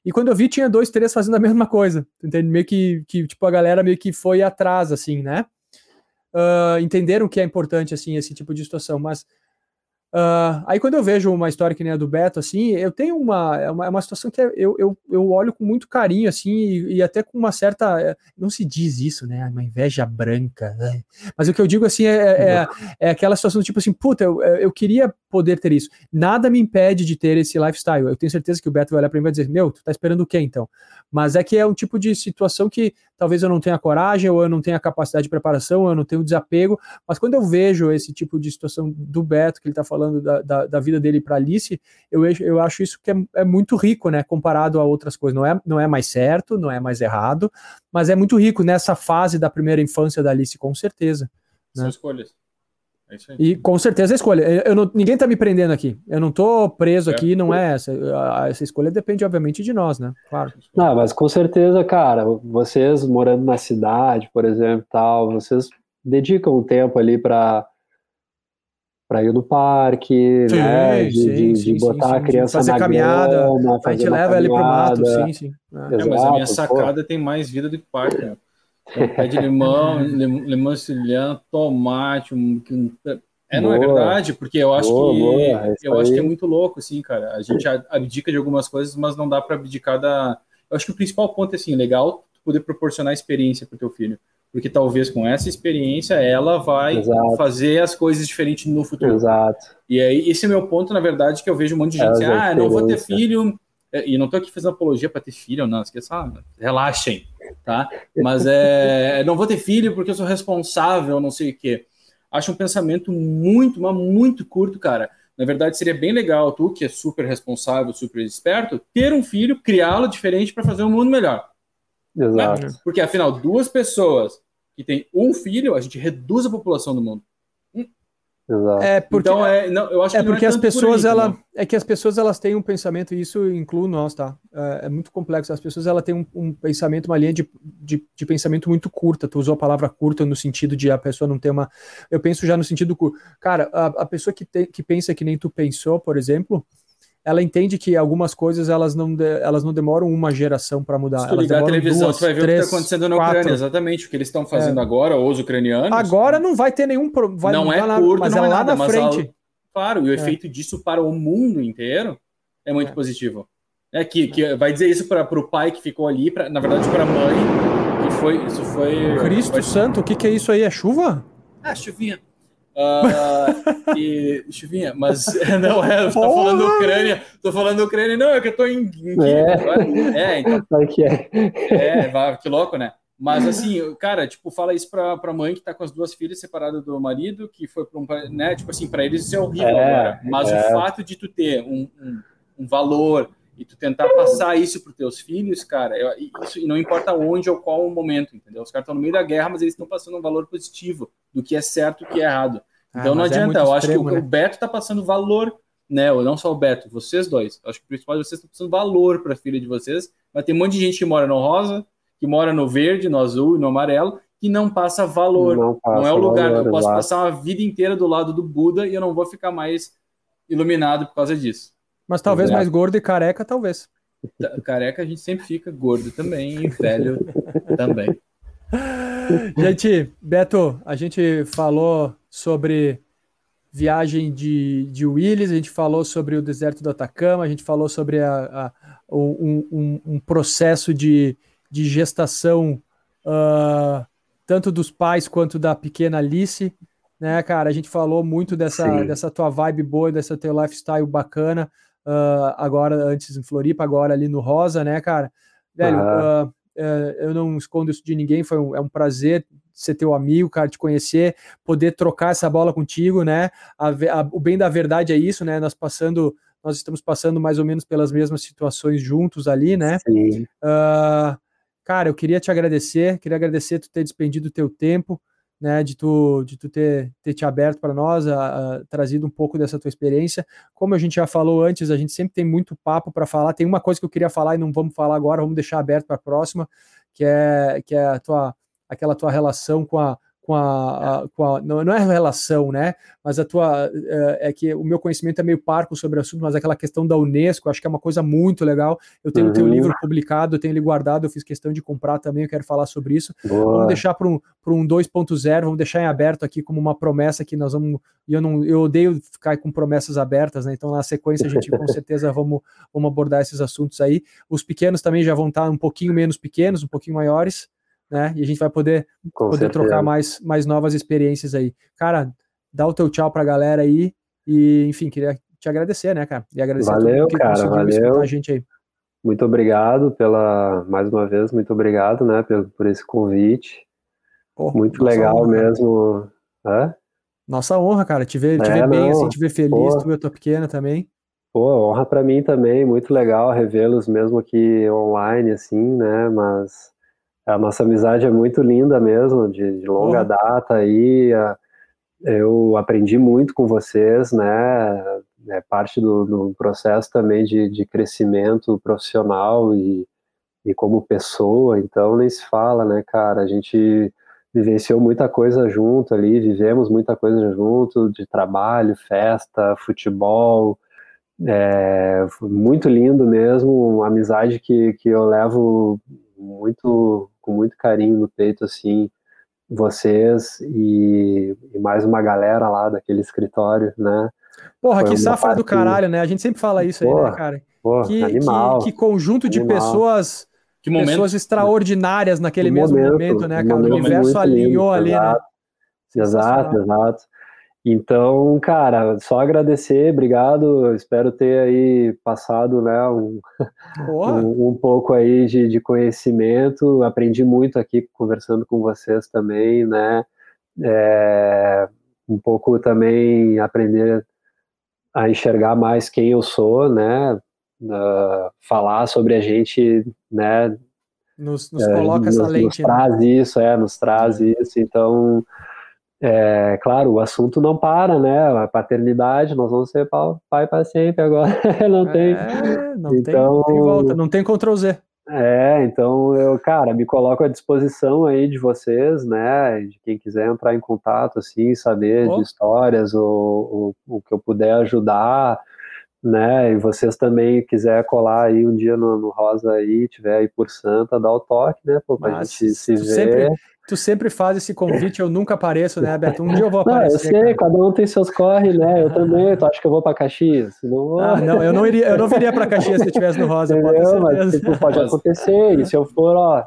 S1: E quando eu vi, tinha dois, três fazendo a mesma coisa. Entende? Meio que, que tipo, a galera meio que foi atrás, assim, né? Uh, entenderam que é importante, assim, esse tipo de situação, mas Uh, aí quando eu vejo uma história que nem a do Beto, assim, eu tenho uma, é uma, é uma situação que eu, eu, eu olho com muito carinho, assim, e, e, até com uma certa, é, não se diz isso, né, uma inveja branca, né? mas o que eu digo, assim, é, é, é aquela situação do tipo assim, puta, eu, eu queria poder ter isso, nada me impede de ter esse lifestyle, eu tenho certeza que o Beto vai olhar para mim e vai dizer, meu, tu tá esperando o quê, então? Mas é que é um tipo de situação que talvez eu não tenha coragem, ou eu não tenha capacidade de preparação, ou eu não tenho desapego, mas quando eu vejo esse tipo de situação do Beto, que ele está falando da, da, da, vida dele para Alice, eu, eu acho isso que é, é, muito rico, né, comparado a outras coisas. Não é, não é mais certo, não é mais errado, mas é muito rico nessa fase da primeira infância da Alice, com certeza.
S3: São né? escolhas.
S1: É e com certeza a escolha. Eu não, ninguém está me prendendo aqui. Eu não estou preso é. aqui, não é essa. Essa escolha depende, obviamente, de nós, né? Claro.
S2: Não, mas com certeza, cara, vocês morando na cidade, por exemplo, tal, vocês dedicam um tempo ali para para ir no parque, sim, né? De, sim, de, sim, de botar a criança
S1: fazer
S2: na
S1: caminhada, grama, a gente leva ele pro mato, sim, sim.
S3: É, Exato, mas a minha sacada pô. tem mais vida do que parque, né? Pé de limão, limão cilhão, tomate, um, um, é, não é verdade, porque eu acho boa, que boa, é eu acho que é muito louco, assim, cara. A gente abdica de algumas coisas, mas não dá para abdicar da. Eu acho que o principal ponto é assim, legal poder proporcionar experiência para o teu filho, porque talvez com essa experiência ela vai Exato. fazer as coisas diferentes no futuro.
S2: Exato.
S3: E aí esse é o meu ponto, na verdade, que eu vejo um monte de gente é, ah, não vou ter filho, é, e não tô aqui fazendo apologia para ter filho, não, esqueça, relaxem tá? Mas é, não vou ter filho porque eu sou responsável, não sei o quê. Acho um pensamento muito, mas muito curto, cara. Na verdade, seria bem legal tu, que é super responsável, super esperto, ter um filho, criá-lo diferente para fazer um mundo melhor.
S2: Exato. Né?
S3: Porque afinal, duas pessoas que têm um filho, a gente reduz a população do mundo.
S1: Exato. É porque, então, é, não, eu acho é porque é as pessoas aí, ela é que as pessoas elas têm um pensamento e isso inclui nós, tá? É, é muito complexo. As pessoas ela têm um, um, pensamento, uma linha de, de, de, pensamento muito curta. Tu usou a palavra curta no sentido de a pessoa não ter uma. Eu penso já no sentido curto. Cara, a, a pessoa que, tem, que pensa que nem tu pensou, por exemplo, ela entende que algumas coisas elas não, de, elas não demoram uma geração para mudar. Se tu
S3: ligar a televisão, duas, você vai ver três, o que está acontecendo na quatro. Ucrânia, exatamente o que eles estão fazendo é. agora, os ucranianos.
S1: Agora não vai ter nenhum problema.
S3: Não é curto, mas não é, é lá nada, na frente. claro, e o é. efeito disso para o mundo inteiro é muito é. positivo. É que, que vai dizer isso para o pai que ficou ali, pra, na verdade para a mãe, que foi isso foi.
S1: Cristo
S3: foi...
S1: Santo, o que, que é isso aí? É chuva?
S3: Ah, chuvinha. Uh, e, Chuvinha, mas não é, tô falando Ucrânia, tô falando Ucrânia, não, é que eu tô em. em
S2: é.
S3: é, então. que é. É, que louco, né? Mas assim, cara, tipo, fala isso pra, pra mãe que tá com as duas filhas separadas do marido, que foi pra um. Né, tipo assim, pra eles isso é horrível é, agora. Mas é. o fato de tu ter um, um, um, valor e tu tentar passar isso pros teus filhos, cara, isso, e não importa onde ou qual o momento, entendeu? Os caras estão no meio da guerra, mas eles estão passando um valor positivo do que é certo e o que é errado. Ah, então ah, não é adianta, é eu acho extremo, que o, né? o Beto tá passando valor, né? Ou não só o Beto, vocês dois. Eu acho que o principal de vocês estão passando valor para a filha de vocês, mas tem um monte de gente que mora no rosa, que mora no verde, no azul e no amarelo, que não passa valor. Não, passa não é o lugar valor, eu posso exato. passar uma vida inteira do lado do Buda e eu não vou ficar mais iluminado por causa disso.
S1: Mas talvez mais gordo e careca, talvez.
S3: Careca a gente sempre fica gordo também, e velho também.
S1: Gente, Beto, a gente falou sobre viagem de, de Willis, a gente falou sobre o deserto do Atacama, a gente falou sobre a, a um, um, um, processo de, de gestação uh, tanto dos pais quanto da pequena Alice, né, cara? A gente falou muito dessa, dessa tua vibe boa, dessa teu lifestyle bacana, uh, agora antes em Floripa, agora ali no Rosa, né, cara? Velho, uh, uh, eu não escondo isso de ninguém, foi um, é um prazer ser teu amigo, cara, te conhecer, poder trocar essa bola contigo, né? A, a, o bem da verdade é isso, né? Nós passando, nós estamos passando mais ou menos pelas mesmas situações juntos ali, né?
S2: Sim. Uh,
S1: cara, eu queria te agradecer, queria agradecer tu ter despendido o teu tempo, né, de tu, de tu ter, ter te aberto para nós, a, a, trazido um pouco dessa tua experiência. Como a gente já falou antes, a gente sempre tem muito papo para falar. Tem uma coisa que eu queria falar e não vamos falar agora, vamos deixar aberto para a próxima, que é, que é a tua, aquela tua relação com a, com a, a, com a não, não, é relação, né? Mas a tua é, é, que o meu conhecimento é meio parco sobre o assunto, mas aquela questão da Unesco, acho que é uma coisa muito legal. Eu tenho o uhum. teu livro publicado, eu tenho ele guardado, eu fiz questão de comprar também, eu quero falar sobre isso. Boa. Vamos deixar para um, um 2.0, vamos deixar em aberto aqui como uma promessa que nós vamos. E eu não eu odeio ficar com promessas abertas, né? Então, na sequência, a gente com certeza vamos, vamos abordar esses assuntos aí. Os pequenos também já vão estar um pouquinho menos pequenos, um pouquinho maiores né? E a gente vai poder, poder trocar mais, mais novas experiências aí. Cara, dá o teu tchau pra galera aí. E, enfim, queria te agradecer, né, cara? E agradecer
S2: valeu, a cara, valeu.
S1: a gente aí.
S2: muito obrigado pela, mais uma vez, muito obrigado, né, por, por esse convite. Pô, muito legal honra, mesmo.
S1: Hã? Nossa honra, cara, te ver, te é, ver bem, assim, te ver feliz, pô, tu, eu tô pequena também.
S2: Pô, honra para mim também, muito legal revê-los mesmo aqui online, assim, né, mas a nossa amizade é muito linda mesmo, de, de longa data aí, eu aprendi muito com vocês, né, é parte do, do processo também de, de crescimento profissional e, e como pessoa, então nem se fala, né, cara, a gente vivenciou muita coisa junto ali, vivemos muita coisa junto, de trabalho, festa, futebol, é, muito lindo mesmo, uma amizade que, que eu levo muito com muito carinho no peito, assim, vocês e, e mais uma galera lá daquele escritório, né,
S1: Porra, Foi que safra do caralho, né? A gente sempre fala isso porra, aí, né, cara? Porra, que, animal, que, que, conjunto de animal. pessoas, que momento, pessoas extraordinárias naquele mesmo momento, momento né, cara? O universo alinhou lindo, ali,
S2: exato, né? Exato, exato. Então, cara, só agradecer, obrigado. Espero ter aí passado, né, um, um, um, pouco aí de, de, conhecimento. Aprendi muito aqui conversando com vocês também, né? É, um pouco também aprender a enxergar mais quem eu sou, né? Uh, falar sobre a gente, né?
S1: Nos, nos é, coloca nos, essa lente.
S2: Nos né? traz isso, é, nos traz é. isso. Então, é, claro, o assunto não para, né? A paternidade, nós vamos ser pai para sempre agora. não tem.
S1: É, não, então, tem, não tem volta, não tem Ctrl Z.
S2: É, então eu, cara, me coloco à disposição aí de vocês, né, de quem quiser entrar em contato, assim, saber oh. de histórias ou o que eu puder ajudar, né, e vocês também quiser colar aí um dia no, no Rosa aí, tiver aí por Santa, dá o toque, né, pô, pra Mas, gente se ver.
S1: Sempre, Tu sempre faz esse convite, eu nunca apareço, né, Beto? Um dia eu vou aparecer.
S2: Não, eu sei, cara. cada um tem seus corre, né? Eu também, tu acha que eu vou pra Caxias?
S1: Não Ah, não, eu não, iria, eu não viria pra Caxias se eu estivesse no Rosa, pode
S2: Mas, tipo, pode acontecer, e se eu for, ó...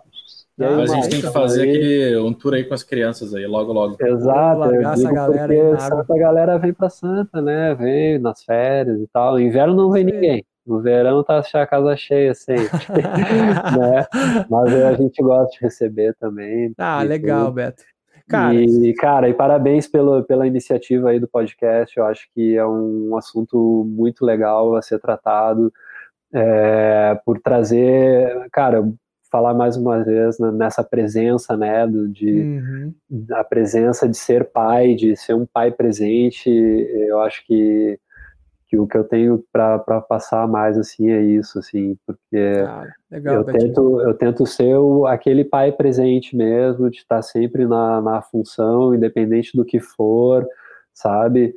S3: Aí, mas a gente tem que fazer aí. aquele, um tour aí com as crianças aí, logo, logo.
S2: Exato, eu digo essa galera porque Santa galera vem pra Santa, né? Vem nas férias e tal. inverno não vem ninguém. No verão tá a casa cheia sempre, né? Mas a gente gosta de receber também.
S1: Ah, legal, tudo. Beto.
S2: Cara, e, cara, e parabéns pelo, pela iniciativa aí do podcast. Eu acho que é um assunto muito legal a ser tratado. É, por trazer, cara, falar mais uma vez nessa presença, né, do, de uhum. a presença de ser pai, de ser um pai presente. Eu acho que que o que eu tenho para passar mais assim é isso assim porque ah, legal, eu tento eu tento ser o, aquele pai presente mesmo de estar sempre na, na função independente do que for sabe?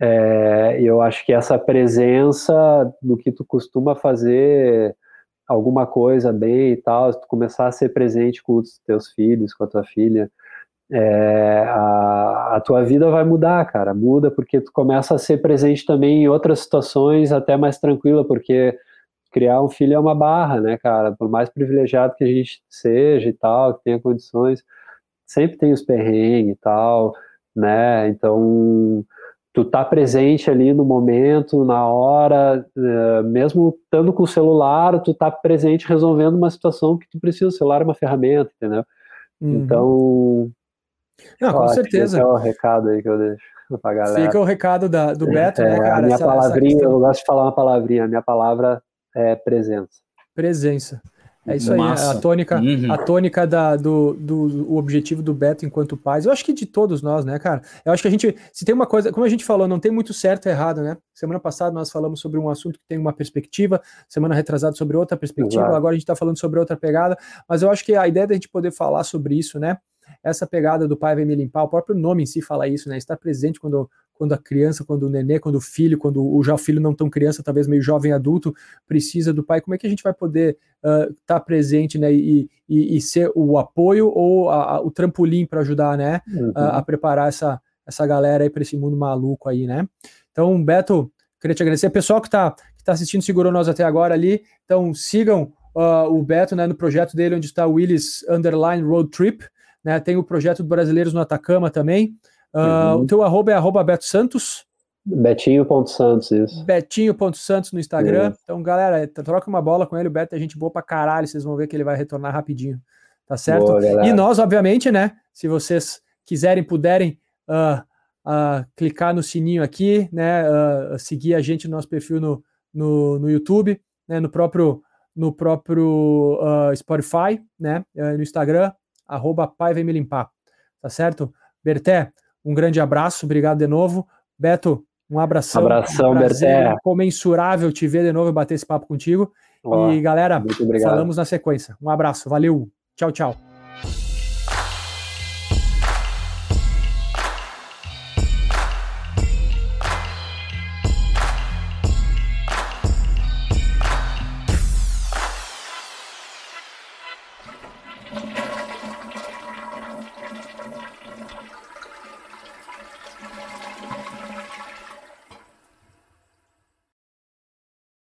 S2: É, eu acho que essa presença do que tu costuma fazer alguma coisa bem e tal, se tu começar a ser presente com os teus filhos, com a tua filha, é, a, a, tua vida vai mudar, cara. Muda porque tu começa a ser presente também em outras situações até mais tranquila, porque criar um filho é uma barra, né, cara? Por mais privilegiado que a gente seja e tal, que tenha condições, sempre tem os perrengues e tal, né? Então, tu tá presente ali no momento, na hora, é, mesmo estando com o celular, tu tá presente resolvendo uma situação que tu precisa. O celular é uma ferramenta, entendeu? Uhum. Então,
S1: não, com certeza.
S2: é o recado aí que eu deixo pra galera.
S1: Fica o recado da, do Beto, né, é, né, cara?
S2: A minha essa, palavrinha, essa eu gosto de falar uma palavrinha, a minha palavra é presença.
S1: Presença. É isso Massa. aí, a tônica, uhum. a tônica da, do, do o objetivo do Beto enquanto pais. Eu acho que de todos nós, né, cara? Eu acho que a gente, se tem uma coisa, como a gente falou, não tem muito certo e errado, né? Semana passada nós falamos sobre um assunto que tem uma perspectiva, semana retrasada sobre outra perspectiva, Exato. agora a gente está falando sobre outra pegada, mas eu acho que a ideia da gente poder falar sobre isso, né? Essa pegada do pai vem me limpar, o próprio nome em si fala isso, né? Estar presente quando, quando a criança, quando o nenê, quando o filho, quando o já o filho não tão criança, talvez meio jovem adulto, precisa do pai. Como é que a gente vai poder estar uh, tá presente, né? E, e, e, ser o apoio ou a, a, o trampolim para ajudar, né? Uhum. A, a preparar essa, essa galera aí para esse mundo maluco aí, né? Então, Beto, queria te agradecer. Pessoal que está que tá assistindo, segurou nós até agora ali. Então, sigam uh, o Beto né, no projeto dele, onde está o Willis Underline Road Trip né? Tem o projeto do Brasileiros no Atacama também. Uh, uhum. O teu arroba é arroba Beto Santos.
S2: Betinho.santos, isso.
S1: Betinho.santos no Instagram. Isso. Então, galera, troca uma bola com ele, o Beto é gente boa pra caralho, vocês vão ver que ele vai retornar rapidinho. Tá certo? Boa, e nós, obviamente, né? Se vocês quiserem, puderem uh, uh, clicar no sininho aqui, né? Uh, seguir a gente no nosso perfil no, no, no YouTube, né? No próprio, no próprio Spotify, né? no Instagram, arroba pai vem me limpar. Tá certo? Berté, um grande abraço, obrigado de novo. Beto, um abração.
S2: Abração,
S1: um
S2: Berté.
S1: Comensurável te ver de novo e bater esse papo contigo. e galera, falamos na sequência. Um abraço, valeu. Tchau, tchau.